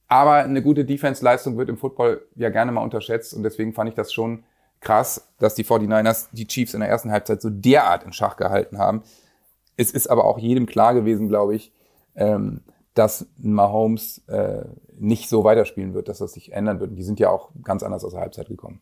Aber eine gute Defense-Leistung wird im Football ja gerne mal unterschätzt und deswegen fand ich das schon krass, dass die 49ers die Chiefs in der ersten Halbzeit so derart in Schach gehalten haben. Es ist aber auch jedem klar gewesen, glaube ich, ähm, dass Mahomes äh, nicht so weiterspielen wird, dass das sich ändern wird. Und die sind ja auch ganz anders aus der Halbzeit gekommen.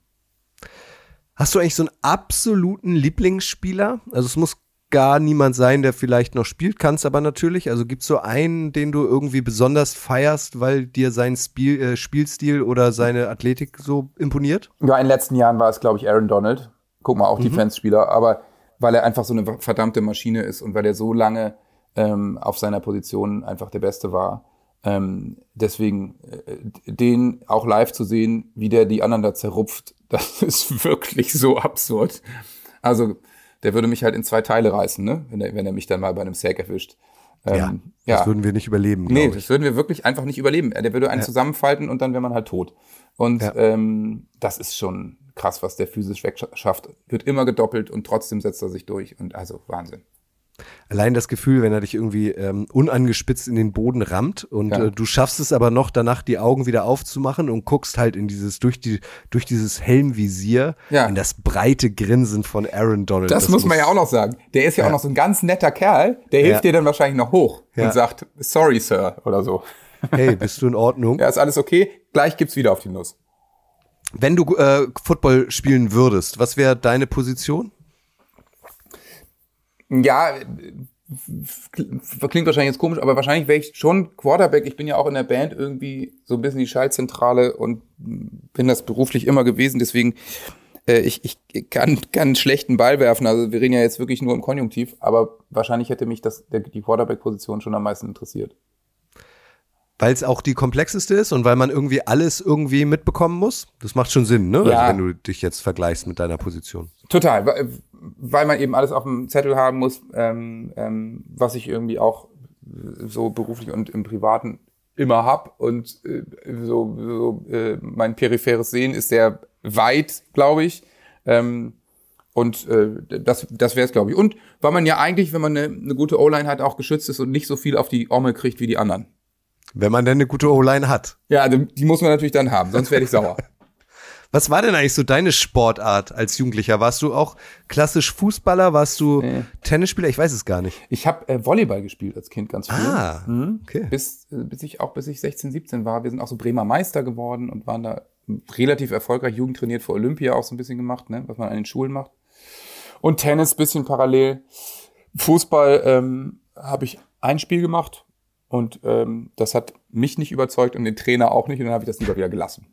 Hast du eigentlich so einen absoluten Lieblingsspieler? Also es muss gar niemand sein, der vielleicht noch spielt, kannst aber natürlich. Also gibt's so einen, den du irgendwie besonders feierst, weil dir sein Spiel, äh, Spielstil oder seine Athletik so imponiert? Ja, in den letzten Jahren war es, glaube ich, Aaron Donald. Guck mal, auch Defense-Spieler, aber weil er einfach so eine verdammte Maschine ist und weil er so lange ähm, auf seiner Position einfach der Beste war. Ähm, deswegen äh, den auch live zu sehen, wie der die anderen da zerrupft, das ist wirklich so absurd. Also der würde mich halt in zwei Teile reißen, ne? wenn, er, wenn er mich dann mal bei einem Sack erwischt. Ähm, Das würden wir nicht überleben, Nee, ich. das würden wir wirklich einfach nicht überleben. Der würde einen zusammenfalten und dann wäre man halt tot. Und Ja. ähm, das ist schon krass, was der physisch wegschafft. Wird immer gedoppelt und trotzdem setzt er sich durch. Und also Wahnsinn. Allein das Gefühl, wenn er dich irgendwie ähm, unangespitzt in den Boden rammt und Ja. äh, du schaffst es aber noch danach die Augen wieder aufzumachen und guckst halt in dieses durch die durch dieses Helmvisier Ja. in das breite Grinsen von Aaron Donald. Das, muss man ja auch noch sagen. Der ist ja, Ja. auch noch so ein ganz netter Kerl. Der hilft dir dann wahrscheinlich noch hoch und sagt, sorry, Sir, oder so. Hey, bist du in Ordnung? Ja, ist alles okay. Gleich gibt's wieder auf die Nuss. Wenn du äh, Football spielen würdest, was wäre deine Position? Ja, äh, klingt wahrscheinlich jetzt komisch, aber wahrscheinlich wäre ich schon Quarterback. Ich bin ja auch in der Band irgendwie so ein bisschen die Schaltzentrale und bin das beruflich immer gewesen. Deswegen, äh, ich, ich kann, kann einen schlechten Ball werfen. Also wir reden ja jetzt wirklich nur im Konjunktiv, aber wahrscheinlich hätte mich das, der, die Quarterback-Position schon am meisten interessiert. Weil es auch die komplexeste ist und weil man irgendwie alles irgendwie mitbekommen muss. Das macht schon Sinn, ne? Ja. Also wenn du dich jetzt vergleichst mit deiner Position. Total, weil, man eben alles auf dem Zettel haben muss, ähm, ähm, was ich irgendwie auch so beruflich und im Privaten immer hab und äh, so, so äh, mein peripheres Sehen ist sehr weit, glaube ich. Ähm, und äh, das, das wäre es, glaube ich. Und weil man ja eigentlich, wenn man eine, eine gute O-Line hat, auch geschützt ist und nicht so viel auf die Omme kriegt wie die anderen. Wenn man denn eine gute O-Line hat. Ja, also die muss man natürlich dann haben, sonst werde ich sauer. Was war denn eigentlich so deine Sportart als Jugendlicher? Warst du auch klassisch Fußballer? Warst du Nee. Tennisspieler? Ich weiß es gar nicht. Ich habe äh, Volleyball gespielt als Kind ganz viel. Ah, okay. bis, äh, bis ich auch bis ich 16, 17 war. Wir sind auch so Bremer Meister geworden und waren da relativ erfolgreich, Jugend trainiert für Olympia auch so ein bisschen gemacht, ne, was man an den Schulen macht. Und Tennis bisschen parallel. Fußball ähm, habe ich ein Spiel gemacht und ähm, das hat mich nicht überzeugt und den Trainer auch nicht und dann habe ich das lieber wieder gelassen.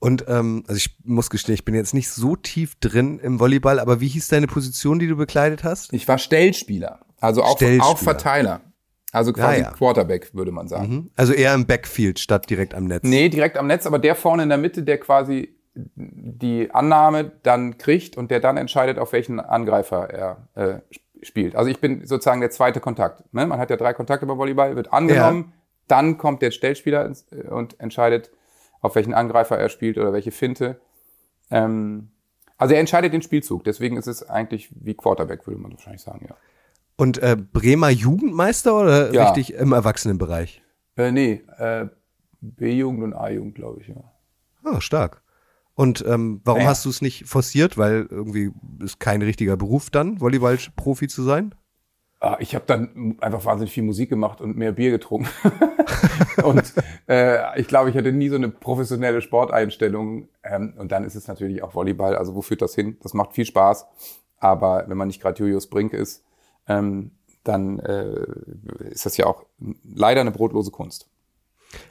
Und ähm, also ich muss gestehen, ich bin jetzt nicht so tief drin im Volleyball, aber wie hieß deine Position, die du bekleidet hast? Ich war Stellspieler, also auch, Stellspieler. auch Verteiler. Also quasi Ja, ja. Quarterback, würde man sagen. Mhm. Also eher im Backfield statt direkt am Netz. Nee, direkt am Netz, aber der vorne in der Mitte, der quasi die Annahme dann kriegt und der dann entscheidet, auf welchen Angreifer er äh, sp- spielt. Also ich bin sozusagen der zweite Kontakt. Ne? Man hat ja drei Kontakte beim Volleyball, wird angenommen, dann kommt der Stellspieler äh, und entscheidet, auf welchen Angreifer er spielt oder welche Finte. Ähm, also er entscheidet den Spielzug, deswegen ist es eigentlich wie Quarterback, würde man wahrscheinlich sagen, ja. Und äh, Bremer Jugendmeister oder Ja. richtig im Erwachsenenbereich? Äh, nee, äh, B-Jugend und A-Jugend, glaube ich, ja. Ah, stark. Und ähm, warum Ja. hast du es nicht forciert? Weil irgendwie ist kein richtiger Beruf dann, Volleyball-Profi zu sein? Ah, Ich habe dann einfach wahnsinnig viel Musik gemacht und mehr Bier getrunken. und äh, ich glaube, ich hatte nie so eine professionelle Sporteinstellung. Ähm, und dann ist es natürlich auch Volleyball. Also wo führt das hin? Das macht viel Spaß. Aber wenn man nicht gerade Julius Brink ist, ähm, dann äh, ist das ja auch leider eine brotlose Kunst.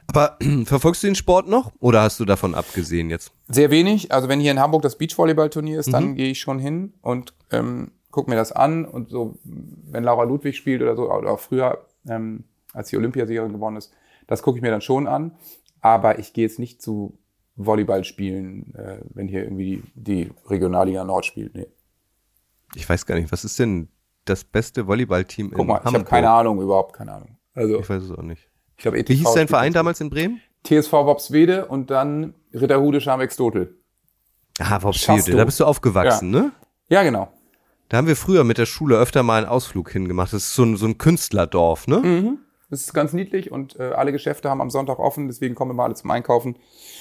Aber verfolgst du den Sport noch oder hast du davon abgesehen jetzt? Sehr wenig. Also wenn hier in Hamburg das Beachvolleyball-Turnier ist, dann gehe ich schon hin und ähm, gucke mir das an. Und so, wenn Laura Ludwig spielt oder so, oder auch früher, ähm, als die Olympiasiegerin geworden ist, das gucke ich mir dann schon an. Aber ich gehe jetzt nicht zu Volleyball spielen, äh, wenn hier irgendwie die, die Regionalliga Nord spielt. Nee. Ich weiß gar nicht, was ist denn das beste Volleyballteam Guck in mal, ich habe Hamburg? keine Ahnung, überhaupt keine Ahnung. Also, Ich weiß es auch nicht. ich glaube, Wie hieß dein Verein damals in Bremen? TSV Wopswede und dann Ritterhude Scharmbeck-Stotel. Ah, du. da bist du aufgewachsen, ne? Ja, genau. Da haben wir früher mit der Schule öfter mal einen Ausflug hingemacht. Das ist so ein, so ein Künstlerdorf, ne? Mhm. Das ist ganz niedlich und äh, alle Geschäfte haben am Sonntag offen, deswegen kommen immer alle zum Einkaufen.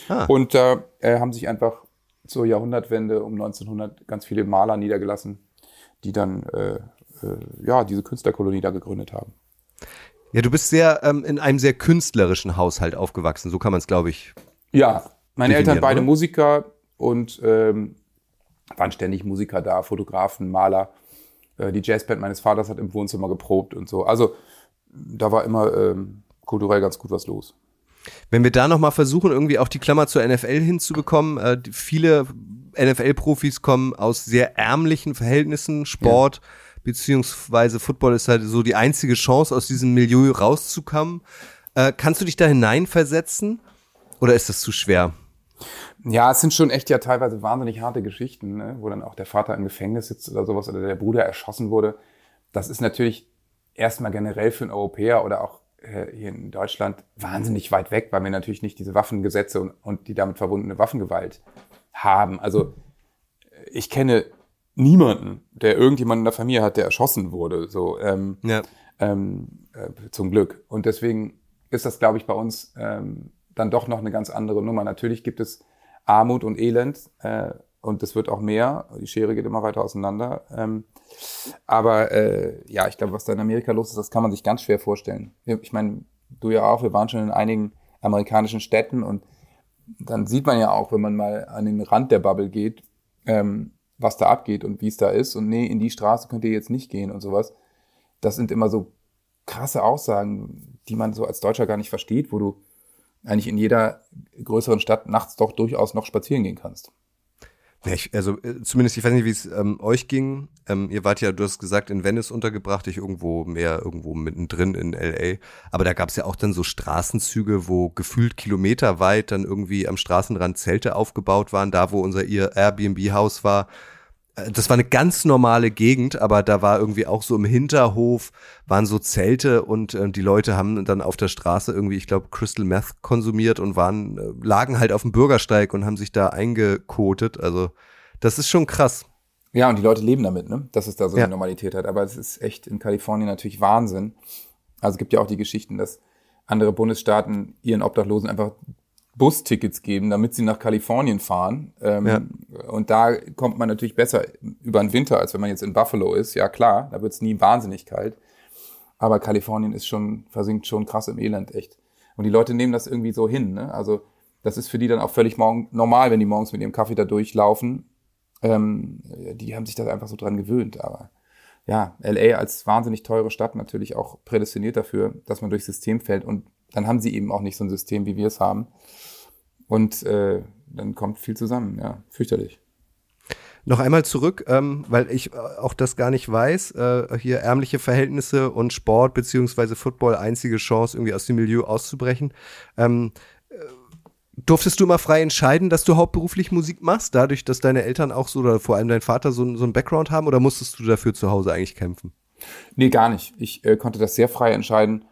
Ah. Und da äh, haben sich einfach zur Jahrhundertwende um 1900 ganz viele Maler niedergelassen, die dann äh, äh, ja diese Künstlerkolonie da gegründet haben. Ja, du bist sehr ähm, in einem sehr künstlerischen Haushalt aufgewachsen. So kann man es, glaube ich. Ja, meine Eltern beide oder? Musiker und ähm, waren ständig Musiker da, Fotografen, Maler. Äh, die Jazzband meines Vaters hat im Wohnzimmer geprobt und so. Also da war immer ähm, kulturell ganz gut was los. Wenn wir da nochmal versuchen, irgendwie auch die Klammer zur NFL hinzubekommen, äh, viele NFL-Profis kommen aus sehr ärmlichen Verhältnissen, Sport beziehungsweise Football ist halt so die einzige Chance, aus diesem Milieu rauszukommen. Äh, kannst du dich da hineinversetzen oder ist das zu schwer? Ja, es sind schon echt ja teilweise wahnsinnig harte Geschichten, ne? wo dann auch der Vater im Gefängnis sitzt oder sowas oder der Bruder erschossen wurde. Das ist natürlich erstmal generell für einen Europäer oder auch äh, hier in Deutschland wahnsinnig weit weg, weil wir natürlich nicht diese Waffengesetze und, und die damit verbundene Waffengewalt haben. Also äh, ich kenne niemanden, der irgendjemanden in der Familie hat, der erschossen wurde. So, ähm, Ja. ähm, äh, zum Glück. Und deswegen ist das, glaube ich, bei uns ähm, dann doch noch eine ganz andere Nummer. Natürlich gibt es Armut und Elend äh, und das wird auch mehr. Die Schere geht immer weiter auseinander. Ähm, aber äh, ja, ich glaube, was da in Amerika los ist, das kann man sich ganz schwer vorstellen. Ich meine, du ja auch, wir waren schon in einigen amerikanischen Städten und dann sieht man ja auch, wenn man mal an den Rand der Bubble geht, ähm, was da abgeht und wie es da ist. Und nee, in die Straße könnt ihr jetzt nicht gehen und sowas. Das sind immer so krasse Aussagen, die man so als Deutscher gar nicht versteht, wo du eigentlich in jeder größeren Stadt nachts doch durchaus noch spazieren gehen kannst. Ja, ich, also äh, zumindest, ich weiß nicht, wie es ähm, euch ging. Ähm, ihr wart ja, du hast gesagt, in Venice untergebracht, ich irgendwo mehr, irgendwo mittendrin in LA. Aber da gab es ja auch dann so Straßenzüge, wo gefühlt kilometerweit dann irgendwie am Straßenrand Zelte aufgebaut waren, da wo unser Airbnb-Haus war. Äh, Das war eine ganz normale Gegend, aber da war irgendwie auch so im Hinterhof waren so Zelte und äh, die Leute haben dann auf der Straße irgendwie, ich glaube, Crystal Meth konsumiert und waren, äh, lagen halt auf dem Bürgersteig und haben sich da eingekotet. Also das ist schon krass. Ja, und die Leute leben damit, ne? dass es da so Ja. eine Normalität hat. Aber es ist echt in Kalifornien natürlich Wahnsinn. Also es gibt ja auch die Geschichten, dass andere Bundesstaaten ihren Obdachlosen einfach Bustickets geben, damit sie nach Kalifornien fahren. Ähm, Ja. Und da kommt man natürlich besser über den Winter, als wenn man jetzt in Buffalo ist. Ja klar, da wird es nie wahnsinnig kalt. Aber Kalifornien ist schon, versinkt schon krass im Elend, echt. Und die Leute nehmen das irgendwie so hin. Ne? Also das ist für die dann auch völlig morgen, normal, wenn die morgens mit ihrem Kaffee da durchlaufen. Ähm, die haben sich da einfach so dran gewöhnt. Aber ja, LA als wahnsinnig teure Stadt natürlich auch prädestiniert dafür, dass man durchs System fällt. Und dann haben sie eben auch nicht so ein System, wie wir es haben. Und äh, dann kommt viel zusammen, ja, fürchterlich. Noch einmal zurück, ähm, weil ich äh, auch das gar nicht weiß. Äh, hier ärmliche Verhältnisse und Sport beziehungsweise Football einzige Chance, irgendwie aus dem Milieu auszubrechen. Ähm, äh, durftest du mal frei entscheiden, dass du hauptberuflich Musik machst, dadurch, dass deine Eltern auch so oder vor allem dein Vater so, so einen Background haben oder musstest du dafür zu Hause eigentlich kämpfen? Nee, gar nicht. Ich äh, konnte das sehr frei entscheiden.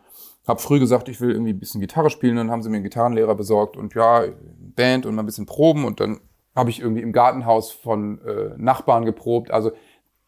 Hab früh gesagt, ich will irgendwie ein bisschen Gitarre spielen, dann haben sie mir einen Gitarrenlehrer besorgt und ja, Band und mal ein bisschen proben und dann habe ich irgendwie im Gartenhaus von äh, Nachbarn geprobt. Also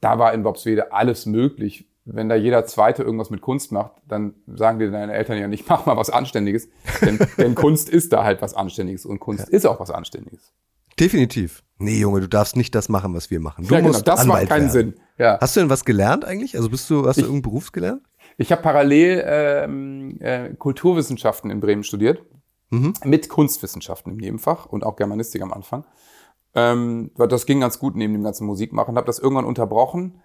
da war in Bobswede alles möglich. Wenn da jeder Zweite irgendwas mit Kunst macht, dann sagen dir deine Eltern ja nicht, mach mal was Anständiges. denn, denn Kunst ist da halt was Anständiges und Kunst ja. ist auch was Anständiges. Definitiv. Nee, Junge, du darfst nicht das machen, was wir machen. Du ja, genau, das Anwalt macht keinen werden. Sinn. Ja. Hast du denn was gelernt eigentlich? Also bist du, hast ich, du irgendeinen Beruf gelernt? Ich habe parallel ähm, äh, Kulturwissenschaften in Bremen studiert, mhm. mit Kunstwissenschaften im Nebenfach und auch Germanistik am Anfang. Ähm, das ging ganz gut neben dem ganzen Musikmachen. Habe das irgendwann unterbrochen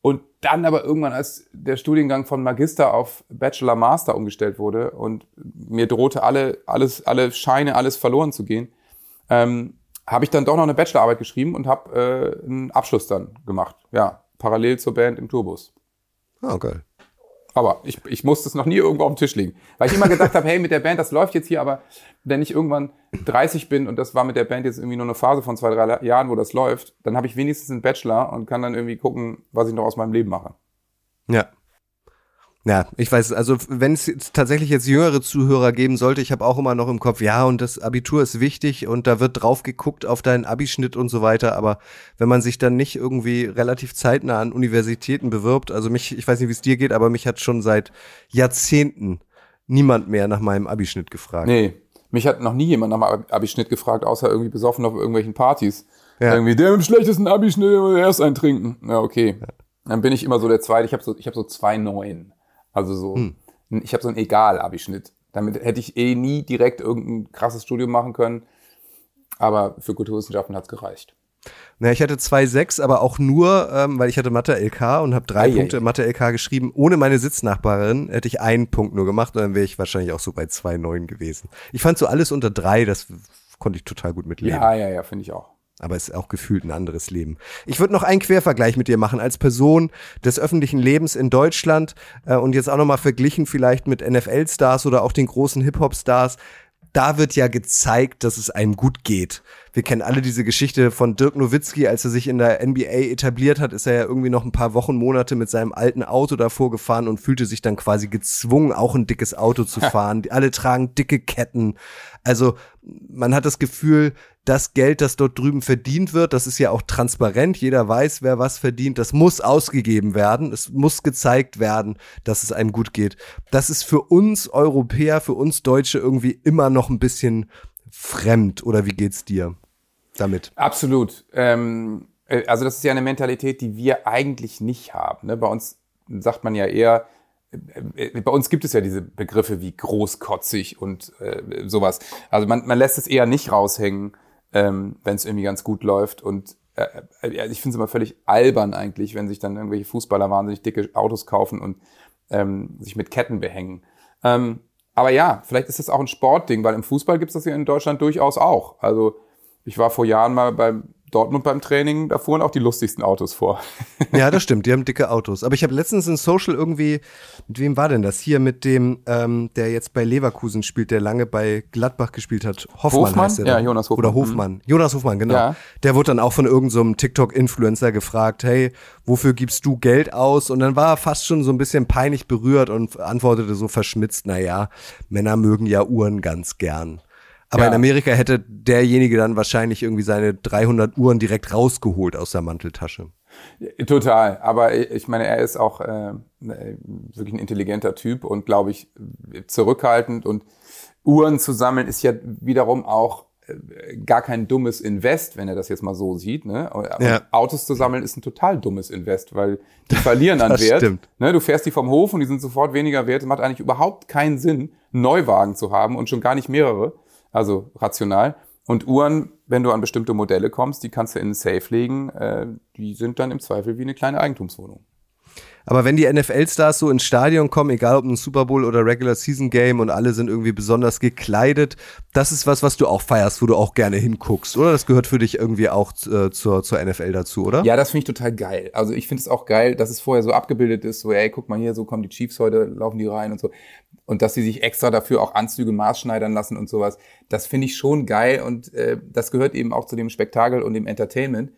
und dann aber irgendwann, als der Studiengang von Magister auf Bachelor Master umgestellt wurde und mir drohte alle alles alle Scheine alles verloren zu gehen, ähm, habe ich dann doch noch eine Bachelorarbeit geschrieben und habe äh, einen Abschluss dann gemacht. Ja, parallel zur Band im Tourbus. Ah, oh, geil. Aber ich, ich musste es noch nie irgendwo auf dem Tisch liegen. Weil ich immer gedacht habe, hey, mit der Band, das läuft jetzt hier, aber wenn ich irgendwann 30 bin und das war mit der Band jetzt irgendwie nur eine Phase von zwei, drei Jahren, wo das läuft, dann habe ich wenigstens einen Bachelor und kann dann irgendwie gucken, was ich noch aus meinem Leben mache. Ja, ja, ich weiß, also wenn es tatsächlich jetzt jüngere Zuhörer geben sollte, ich habe auch immer noch im Kopf, ja, und das Abitur ist wichtig und da wird drauf geguckt auf deinen Abischnitt und so weiter, aber wenn man sich dann nicht irgendwie relativ zeitnah an Universitäten bewirbt, also mich, ich weiß nicht, wie es dir geht, aber mich hat schon seit Jahrzehnten niemand mehr nach meinem Abischnitt gefragt. Nee, mich hat noch nie jemand nach meinem Abischnitt gefragt, außer irgendwie besoffen auf irgendwelchen Partys. Ja. Irgendwie, der mit dem schlechtesten Abischnitt erst eintrinken. Ja, okay. Ja. Dann bin ich immer so der Zweite. Ich habe so, ich hab so zwei Neuen. Also so, hm. ich habe so ein Egal-Abischnitt. Damit hätte ich eh nie direkt irgendein krasses Studium machen können. Aber für Kulturwissenschaften hat's gereicht. Na, ich hatte zwei sechs, aber auch nur, ähm, weil ich hatte Mathe LK und habe drei ei, Punkte ei. Mathe LK geschrieben. Ohne meine Sitznachbarin hätte ich einen Punkt nur gemacht und dann wäre ich wahrscheinlich auch so bei zwei neun gewesen. Ich fand so alles unter drei, das konnte ich total gut mitleben. Ja, ja, ja, finde ich auch aber es ist auch gefühlt ein anderes Leben. Ich würde noch einen Quervergleich mit dir machen als Person des öffentlichen Lebens in Deutschland äh, und jetzt auch nochmal verglichen vielleicht mit NFL-Stars oder auch den großen Hip-Hop-Stars. Da wird ja gezeigt, dass es einem gut geht. Wir kennen alle diese Geschichte von Dirk Nowitzki, als er sich in der NBA etabliert hat, ist er ja irgendwie noch ein paar Wochen, Monate mit seinem alten Auto davor gefahren und fühlte sich dann quasi gezwungen, auch ein dickes Auto zu fahren. Alle tragen dicke Ketten. Also man hat das Gefühl, das Geld, das dort drüben verdient wird, das ist ja auch transparent, jeder weiß, wer was verdient, das muss ausgegeben werden, es muss gezeigt werden, dass es einem gut geht. Das ist für uns Europäer, für uns Deutsche irgendwie immer noch ein bisschen fremd, oder wie geht's dir damit? Absolut. Ähm, äh, also das ist ja eine Mentalität, die wir eigentlich nicht haben. Ne? Bei uns sagt man ja eher, äh, äh, bei uns gibt es ja diese Begriffe wie großkotzig und äh, sowas. Also man, man lässt es eher nicht raushängen ähm, wenn es irgendwie ganz gut läuft. Und äh, ich finde es immer völlig albern eigentlich, wenn sich dann irgendwelche Fußballer wahnsinnig dicke Autos kaufen und ähm, sich mit Ketten behängen. Ähm, aber ja, vielleicht ist das auch ein Sportding, weil im Fußball gibt es das ja in Deutschland durchaus auch. Also ich war vor Jahren mal beim Dortmund beim Training, da fuhren auch die lustigsten Autos vor. ja, das stimmt, die haben dicke Autos. Aber ich habe letztens in Social irgendwie, mit wem war denn das? Hier mit dem, ähm, der jetzt bei Leverkusen spielt, der lange bei Gladbach gespielt hat. Hoffmann, Hofmann? heißt der. Ja, Jonas Hofmann. Oder Hofmann. Mhm. Jonas Hofmann, genau. Ja. Der wurde dann auch von irgendeinem so TikTok-Influencer gefragt, hey, wofür gibst du Geld aus? Und dann war er fast schon so ein bisschen peinlich berührt und antwortete so verschmitzt, naja, Männer mögen ja Uhren ganz gern. Aber ja. in Amerika hätte derjenige dann wahrscheinlich irgendwie seine 300 Uhren direkt rausgeholt aus der Manteltasche. Total. Aber ich meine, er ist auch äh, wirklich ein intelligenter Typ und glaube ich zurückhaltend. Und Uhren zu sammeln ist ja wiederum auch äh, gar kein dummes Invest, wenn er das jetzt mal so sieht. Ne? Ja. Autos zu sammeln ist ein total dummes Invest, weil die verlieren an Wert. Stimmt. Ne? Du fährst die vom Hof und die sind sofort weniger wert. Es macht eigentlich überhaupt keinen Sinn, einen Neuwagen zu haben und schon gar nicht mehrere also rational. Und Uhren, wenn du an bestimmte Modelle kommst, die kannst du in einen Safe legen, äh, die sind dann im Zweifel wie eine kleine Eigentumswohnung. Aber wenn die NFL-Stars so ins Stadion kommen, egal ob ein Super Bowl oder Regular Season Game und alle sind irgendwie besonders gekleidet, das ist was, was du auch feierst, wo du auch gerne hinguckst, oder? Das gehört für dich irgendwie auch äh, zur, zur NFL dazu, oder? Ja, das finde ich total geil. Also ich finde es auch geil, dass es vorher so abgebildet ist, so, ey, guck mal hier, so kommen die Chiefs heute, laufen die rein und so. Und dass sie sich extra dafür auch Anzüge maßschneidern lassen und sowas. Das finde ich schon geil und äh, das gehört eben auch zu dem Spektakel und dem Entertainment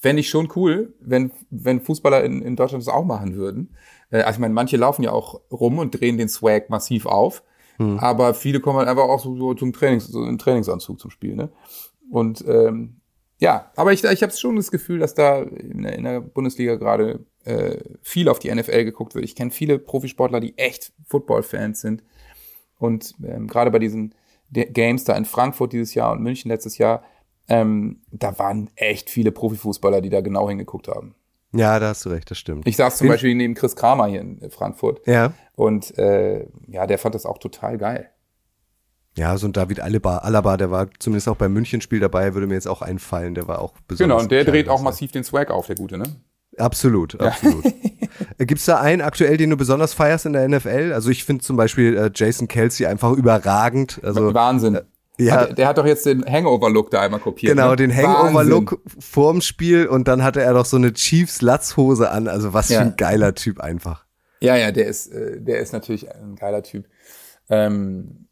fände ich schon cool, wenn, wenn Fußballer in, in Deutschland das auch machen würden. Äh, also ich meine, manche laufen ja auch rum und drehen den Swag massiv auf, hm. aber viele kommen halt einfach auch so, so zum Trainings, so in Trainingsanzug zum Spiel. Ne? Und ähm, ja, aber ich, ich habe schon das Gefühl, dass da in der, in der Bundesliga gerade äh, viel auf die NFL geguckt wird. Ich kenne viele Profisportler, die echt Football-Fans sind. Und ähm, gerade bei diesen Games da in Frankfurt dieses Jahr und München letztes Jahr, ähm, da waren echt viele Profifußballer, die da genau hingeguckt haben. Ja, da hast du recht, das stimmt. Ich saß zum Bin Beispiel neben Chris Kramer hier in Frankfurt. Ja. Und äh, ja, der fand das auch total geil. Ja, so ein David Alaba, Alaba, der war zumindest auch beim Münchenspiel dabei, würde mir jetzt auch einfallen, der war auch besonders. Genau, und der dreht auch massiv den Swag auf, der Gute, ne? Absolut, absolut. Ja. Gibt es da einen aktuell, den du besonders feierst in der NFL? Also ich finde zum Beispiel äh, Jason Kelsey einfach überragend. Also, Wahnsinn. Äh, ja. Hat, der hat doch jetzt den Hangover-Look da einmal kopiert. Genau, ne? den Hangover-Look vorm Spiel und dann hatte er doch so eine Chiefs-Latzhose an. Also was ja. für ein geiler Typ einfach. Ja, ja, der ist, äh, der ist natürlich ein geiler Typ. Ähm,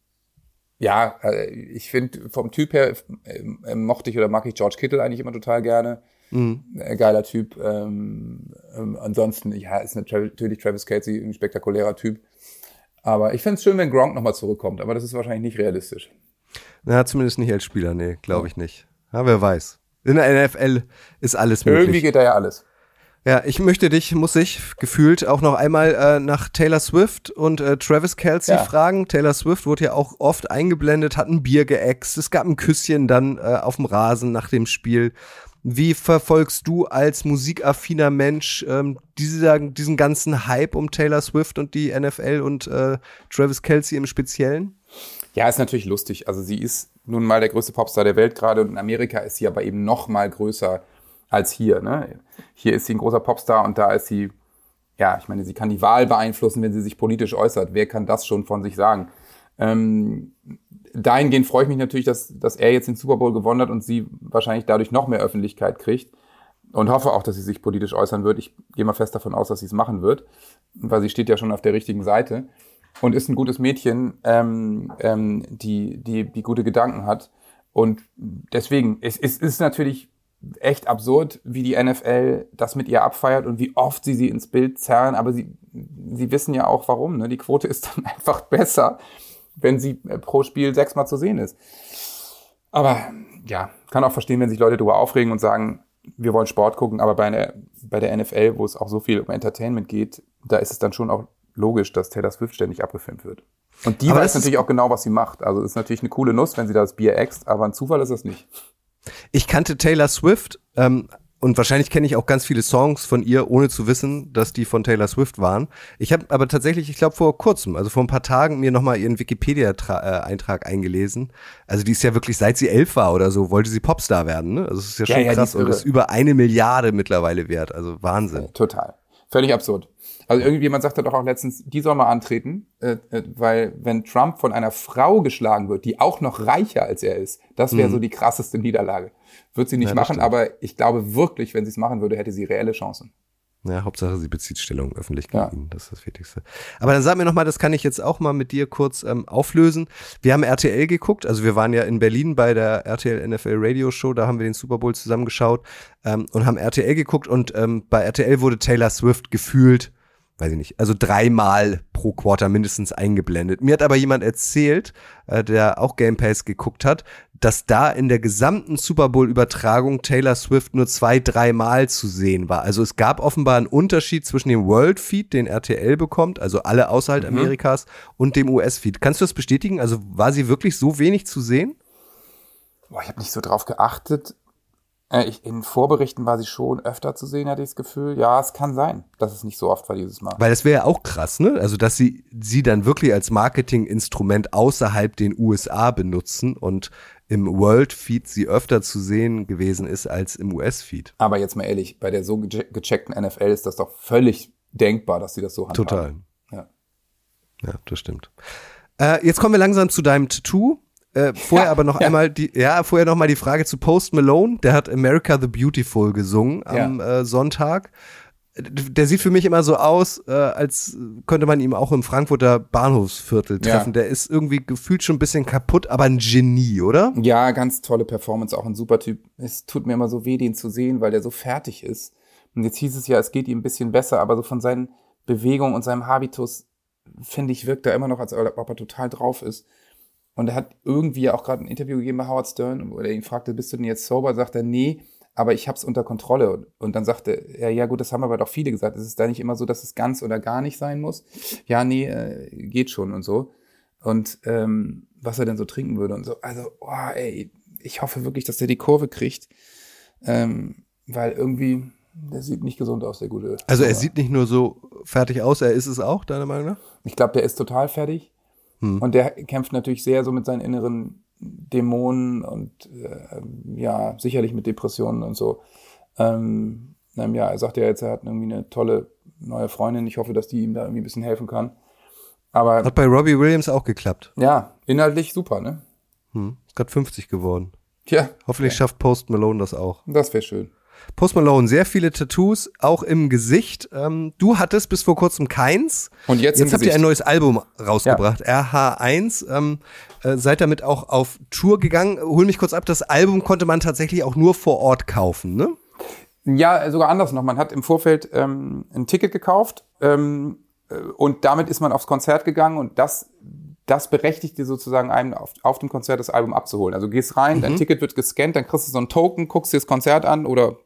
ja, äh, ich finde vom Typ her äh, mochte ich oder mag ich George Kittle eigentlich immer total gerne. Mhm. Geiler Typ. Ähm, ähm, ansonsten, ja, ist natürlich Travis Kelsey ein spektakulärer Typ. Aber ich fände es schön, wenn Gronk nochmal zurückkommt, aber das ist wahrscheinlich nicht realistisch. Na, zumindest nicht als Spieler, nee, glaube ich nicht. Ja, wer weiß. In der NFL ist alles möglich. Irgendwie geht da ja alles. Ja, ich möchte dich, muss ich, gefühlt auch noch einmal äh, nach Taylor Swift und äh, Travis Kelsey ja. fragen. Taylor Swift wurde ja auch oft eingeblendet, hat ein Bier geäxt, es gab ein Küsschen dann äh, auf dem Rasen nach dem Spiel. Wie verfolgst du als musikaffiner Mensch ähm, dieser, diesen ganzen Hype um Taylor Swift und die NFL und äh, Travis Kelsey im Speziellen? Ja, ist natürlich lustig. Also sie ist nun mal der größte Popstar der Welt gerade und in Amerika ist sie aber eben noch mal größer als hier. Ne? Hier ist sie ein großer Popstar und da ist sie, ja, ich meine, sie kann die Wahl beeinflussen, wenn sie sich politisch äußert. Wer kann das schon von sich sagen? Ähm, dahingehend freue ich mich natürlich, dass, dass er jetzt den Super Bowl gewonnen hat und sie wahrscheinlich dadurch noch mehr Öffentlichkeit kriegt. Und hoffe auch, dass sie sich politisch äußern wird. Ich gehe mal fest davon aus, dass sie es machen wird, weil sie steht ja schon auf der richtigen Seite und ist ein gutes Mädchen, ähm, ähm, die, die, die gute Gedanken hat. Und deswegen, es, es ist natürlich echt absurd, wie die NFL das mit ihr abfeiert und wie oft sie sie ins Bild zerren. Aber sie, sie wissen ja auch warum. Ne? Die Quote ist dann einfach besser, wenn sie äh, pro Spiel sechsmal zu sehen ist. Aber ja, kann auch verstehen, wenn sich Leute darüber aufregen und sagen, wir wollen Sport gucken, aber bei, einer, bei der NFL, wo es auch so viel um Entertainment geht, da ist es dann schon auch logisch, dass Taylor Swift ständig abgefilmt wird. Und die aber weiß natürlich auch genau, was sie macht. Also ist natürlich eine coole Nuss, wenn sie das Bier äxt, aber ein Zufall ist das nicht. Ich kannte Taylor Swift ähm, und wahrscheinlich kenne ich auch ganz viele Songs von ihr, ohne zu wissen, dass die von Taylor Swift waren. Ich habe aber tatsächlich, ich glaube vor kurzem, also vor ein paar Tagen, mir nochmal ihren Wikipedia-Eintrag eingelesen. Also die ist ja wirklich, seit sie elf war oder so, wollte sie Popstar werden. Ne? Also das ist ja schon ja, ja, krass und ist über eine Milliarde mittlerweile wert. Also Wahnsinn. Ja, total. Völlig absurd. Also irgendjemand sagte doch auch letztens, die soll mal antreten, äh, äh, weil wenn Trump von einer Frau geschlagen wird, die auch noch reicher als er ist, das wäre mhm. so die krasseste Niederlage. Wird sie nicht ja, machen, aber ich glaube wirklich, wenn sie es machen würde, hätte sie reelle Chancen. Ja, Hauptsache sie bezieht Stellung öffentlich gegen ja. ihn. Das ist das Wichtigste. Aber dann sag mir nochmal, das kann ich jetzt auch mal mit dir kurz ähm, auflösen. Wir haben RTL geguckt, also wir waren ja in Berlin bei der RTL NFL Radio Show, da haben wir den Super Bowl zusammengeschaut ähm, und haben RTL geguckt und ähm, bei RTL wurde Taylor Swift gefühlt weiß ich nicht, also dreimal pro Quarter mindestens eingeblendet. Mir hat aber jemand erzählt, äh, der auch Game Pass geguckt hat, dass da in der gesamten Super Bowl Übertragung Taylor Swift nur zwei, dreimal zu sehen war. Also es gab offenbar einen Unterschied zwischen dem World Feed, den RTL bekommt, also alle außerhalb mhm. Amerikas, und dem US Feed. Kannst du das bestätigen? Also war sie wirklich so wenig zu sehen? Boah, ich habe nicht so drauf geachtet. Äh, ich, in Vorberichten war sie schon öfter zu sehen, hatte ich das Gefühl. Ja, es kann sein, dass es nicht so oft war dieses Mal. Weil das wäre ja auch krass, ne? Also, dass sie sie dann wirklich als Marketinginstrument außerhalb den USA benutzen und im World-Feed sie öfter zu sehen gewesen ist als im US-Feed. Aber jetzt mal ehrlich, bei der so gecheckten NFL ist das doch völlig denkbar, dass sie das so handhaben. Total. Ja. Ja, das stimmt. Äh, jetzt kommen wir langsam zu deinem Tattoo. Äh, vorher Ja, aber noch ja. einmal die, ja, vorher noch mal die Frage zu Post Malone. Der hat America the Beautiful gesungen am äh, Sonntag. Der sieht für mich immer so aus, äh, als könnte man ihn auch im Frankfurter Bahnhofsviertel Ja. treffen. Der ist irgendwie gefühlt schon ein bisschen kaputt, aber ein Genie, oder? Ja, ganz tolle Performance, auch ein super Typ. Es tut mir immer so weh, den zu sehen, weil der so fertig ist. Und jetzt hieß es ja, es geht ihm ein bisschen besser, aber so von seinen Bewegungen und seinem Habitus, finde ich, wirkt er immer noch, als ob er total drauf ist. Und er hat irgendwie auch gerade ein Interview gegeben bei Howard Stern, wo er ihn fragte, bist du denn jetzt sober? Sagt er, nee, aber ich habe es unter Kontrolle. Und dann sagte er, ja gut, das haben aber doch viele gesagt. Es ist da nicht immer so, dass es ganz oder gar nicht sein muss. Ja, nee, äh, geht schon und so. Und ähm, was er denn so trinken würde und so. Also, oh, ey, ich hoffe wirklich, dass der die Kurve kriegt. Ähm, weil irgendwie, der sieht nicht gesund aus, der gute. Also er sieht nicht nur so fertig aus, er ist es auch, deiner Meinung nach? Ich glaube, der ist total fertig. Hm. Und der kämpft natürlich sehr so mit seinen inneren Dämonen und äh, ja, sicherlich mit Depressionen und so. Ähm, ähm, ja, er sagt ja jetzt, er hat irgendwie eine tolle neue Freundin. Ich hoffe, dass die ihm da irgendwie ein bisschen helfen kann. Aber Hat bei Robbie Williams auch geklappt. ja, inhaltlich super, ne? Hm. Ist gerade 50 geworden. Tja, Hoffentlich schafft Post Malone das auch. das wäre schön. Post Malone, sehr viele Tattoos, auch im Gesicht. Ähm, du hattest bis vor kurzem keins. Und jetzt, Jetzt habt ihr Gesicht. ein neues Album rausgebracht, RH1. Ähm, äh, seid damit auch auf Tour gegangen. Hol mich kurz ab, das Album konnte man tatsächlich auch nur vor Ort kaufen, ne? Ja, sogar anders noch. Man hat im Vorfeld ähm, ein Ticket gekauft ähm, äh, und damit ist man aufs Konzert gegangen und das, das berechtigt dir sozusagen einem auf, auf dem Konzert das Album abzuholen. Also gehst rein, dein Ticket wird gescannt, dann kriegst du so einen Token, guckst dir das Konzert an oder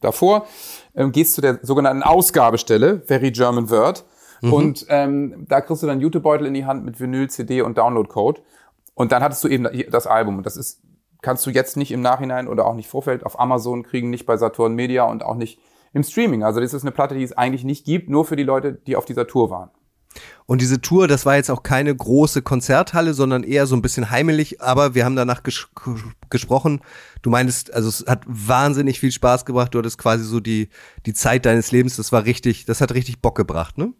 davor, ähm, gehst zu der sogenannten Ausgabestelle, Very German Word, und ähm, da kriegst du dann Jutebeutel in die Hand mit Vinyl, CD und Downloadcode. Und dann hattest du eben das Album. Und das ist, kannst du jetzt nicht im Nachhinein oder auch nicht Vorfeld auf Amazon kriegen, nicht bei Saturn Media und auch nicht im Streaming. Also das ist eine Platte, die es eigentlich nicht gibt, nur für die Leute, die auf dieser Tour waren. Und diese Tour, das war jetzt auch keine große Konzerthalle, sondern eher so ein bisschen heimelig. Aber wir haben danach ges gesprochen. Du meintest, also es hat wahnsinnig viel Spaß gebracht. Du hattest quasi so die, die Zeit deines Lebens. Das war richtig, das hat richtig Bock gebracht, ne?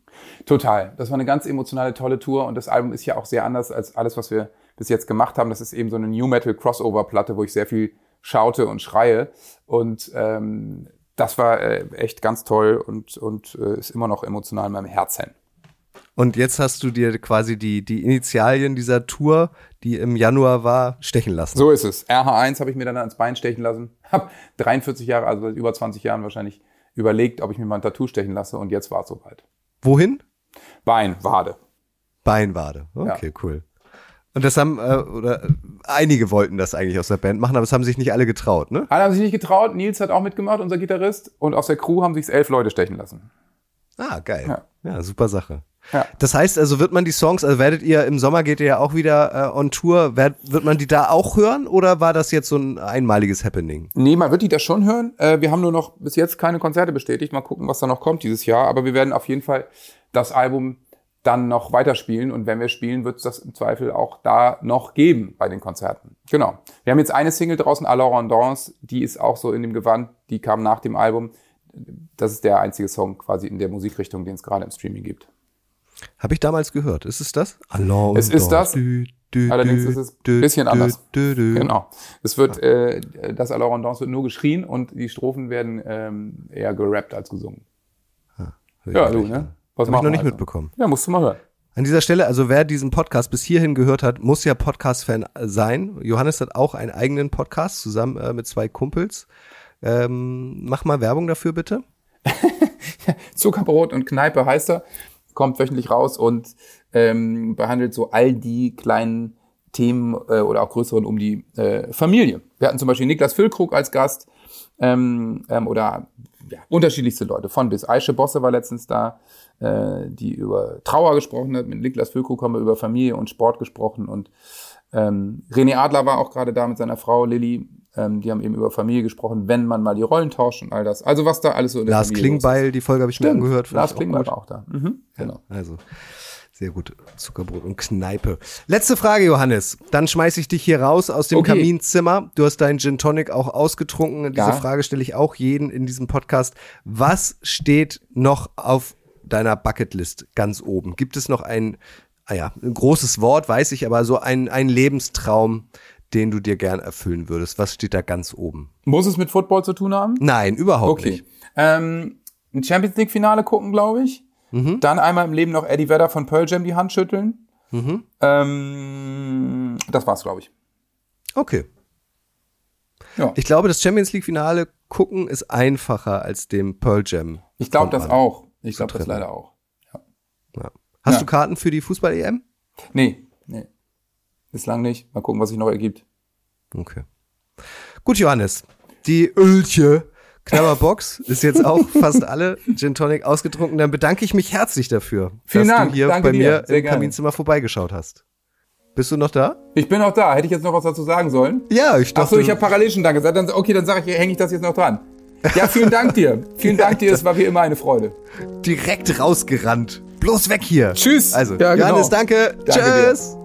Total. Das war eine ganz emotionale, tolle Tour und das Album ist ja auch sehr anders als alles, was wir bis jetzt gemacht haben. Das ist eben so eine New Metal Crossover Platte, wo ich sehr viel schaute und schreie und ähm, das war äh, echt ganz toll und, und äh, ist immer noch emotional in meinem Herzen. Und jetzt hast du dir quasi die, die Initialien dieser Tour, die im Januar war, stechen lassen. So ist es. RH1 habe ich mir dann ans Bein stechen lassen. Hab 43 Jahre, also seit über 20 Jahren wahrscheinlich überlegt, ob ich mir mal ein Tattoo stechen lasse und jetzt war es soweit. Wohin? Bein, Wade. Beinwade. Okay, cool. Und das haben, äh, oder äh, einige wollten das eigentlich aus der Band machen, aber es haben sich nicht alle getraut, ne? Alle haben sich nicht getraut. Nils hat auch mitgemacht, unser Gitarrist. Und aus der Crew haben sich elf Leute stechen lassen. Ah, geil. Ja. Ja, super Sache. Ja. Das heißt, also wird man die Songs, also werdet ihr im Sommer geht ihr ja auch wieder äh, on Tour, werd, wird man die da auch hören oder war das jetzt so ein einmaliges Happening? Nee, man wird die da schon hören. Äh, wir haben nur noch bis jetzt keine Konzerte bestätigt. Mal gucken, was da noch kommt dieses Jahr. Aber wir werden auf jeden Fall das Album dann noch weiterspielen. Und wenn wir spielen, wird es das im Zweifel auch da noch geben bei den Konzerten. Genau. Wir haben jetzt eine Single draußen, Alors en Danse. Die ist auch so in dem Gewand. Die kam nach dem Album. Das ist der einzige Song quasi in der Musikrichtung, den es gerade im Streaming gibt. Habe ich damals gehört. Ist es das? Allons Es ist das. Dü, dü, Allerdings ist es ein bisschen anders. dü. Genau. Es wird, äh, das Alors en Danse wird nur geschrien und die Strophen werden ähm, eher gerappt als gesungen. Hör ich Ja, du, ne? Was Hab ich noch nicht also? mitbekommen. Ja, musst du mal hören. An dieser Stelle, also wer diesen Podcast bis hierhin gehört hat, muss ja Podcast-Fan sein. Johannes hat auch einen eigenen Podcast zusammen äh, mit zwei Kumpels. Ähm, mach mal Werbung dafür bitte. Zuckerbrot und Kneipe heißt er, kommt wöchentlich raus und ähm, behandelt so all die kleinen Themen äh, oder auch größeren um die äh, Familie. Wir hatten zum Beispiel Niklas Füllkrug als Gast ähm, ähm, oder ja, unterschiedlichste Leute von bis. Aische Bosse war letztens da, äh, die über Trauer gesprochen hat. Mit Niklas Füllkrug haben wir über Familie und Sport gesprochen und ähm, René Adler war auch gerade da mit seiner Frau Lilly. Ähm, die haben eben über Familie gesprochen, wenn man mal die Rollen tauscht und all das. Also was da alles so in der Lars Familie. Klingbeil, die Folge habe ich mir Stimmt. angehört. Lars Klingbeil war auch da. Mhm, genau. Also. Sehr gut. Zuckerbrot und Kneipe. Letzte Frage, Johannes. Dann schmeiße ich dich hier raus aus dem Okay. Kaminzimmer. Du hast deinen Gin Tonic auch ausgetrunken. Diese Ja. Frage stelle ich auch jeden in diesem Podcast. Was steht noch auf deiner Bucketlist ganz oben? Gibt es noch ein, ah ja, ein großes Wort, weiß ich, aber so ein, ein Lebenstraum, den du dir gern erfüllen würdest? Was steht da ganz oben? Muss es mit Football zu tun haben? Nein, überhaupt Okay. nicht. Ähm, ein Champions League Finale gucken, glaube ich. Dann einmal im Leben noch Eddie Vedder von Pearl Jam die Hand schütteln. Ähm, das war's, glaube ich. Okay. Ja. Ich glaube, das Champions League Finale gucken ist einfacher als dem Pearl Jam. Ich glaube das auch. Ich glaube das leider auch. Ja. Hast Ja. du Karten für die Fußball-EM? Nee, nee. Bislang nicht. Mal gucken, was sich noch ergibt. Okay. Gut, Johannes. Die Ölche Knabberbox ist jetzt auch fast alle Gin Tonic ausgetrunken. Dann bedanke ich mich herzlich dafür, Vielen dass Dank. du hier Danke bei dir. mir im gerne. Kaminzimmer vorbeigeschaut hast. Bist du noch da? Ich bin auch da. Hätte ich jetzt noch was dazu sagen sollen? Ja, ich Ach so, ich habe parallel schon Danke gesagt. Okay, dann sage ich, hänge ich das jetzt noch dran. Ja, vielen Dank dir. Vielen Dank dir. Es war wie immer eine Freude. direkt rausgerannt. Bloß weg hier. Tschüss. Also, Ja, genau. Johannes, danke. Danke dir. Tschüss.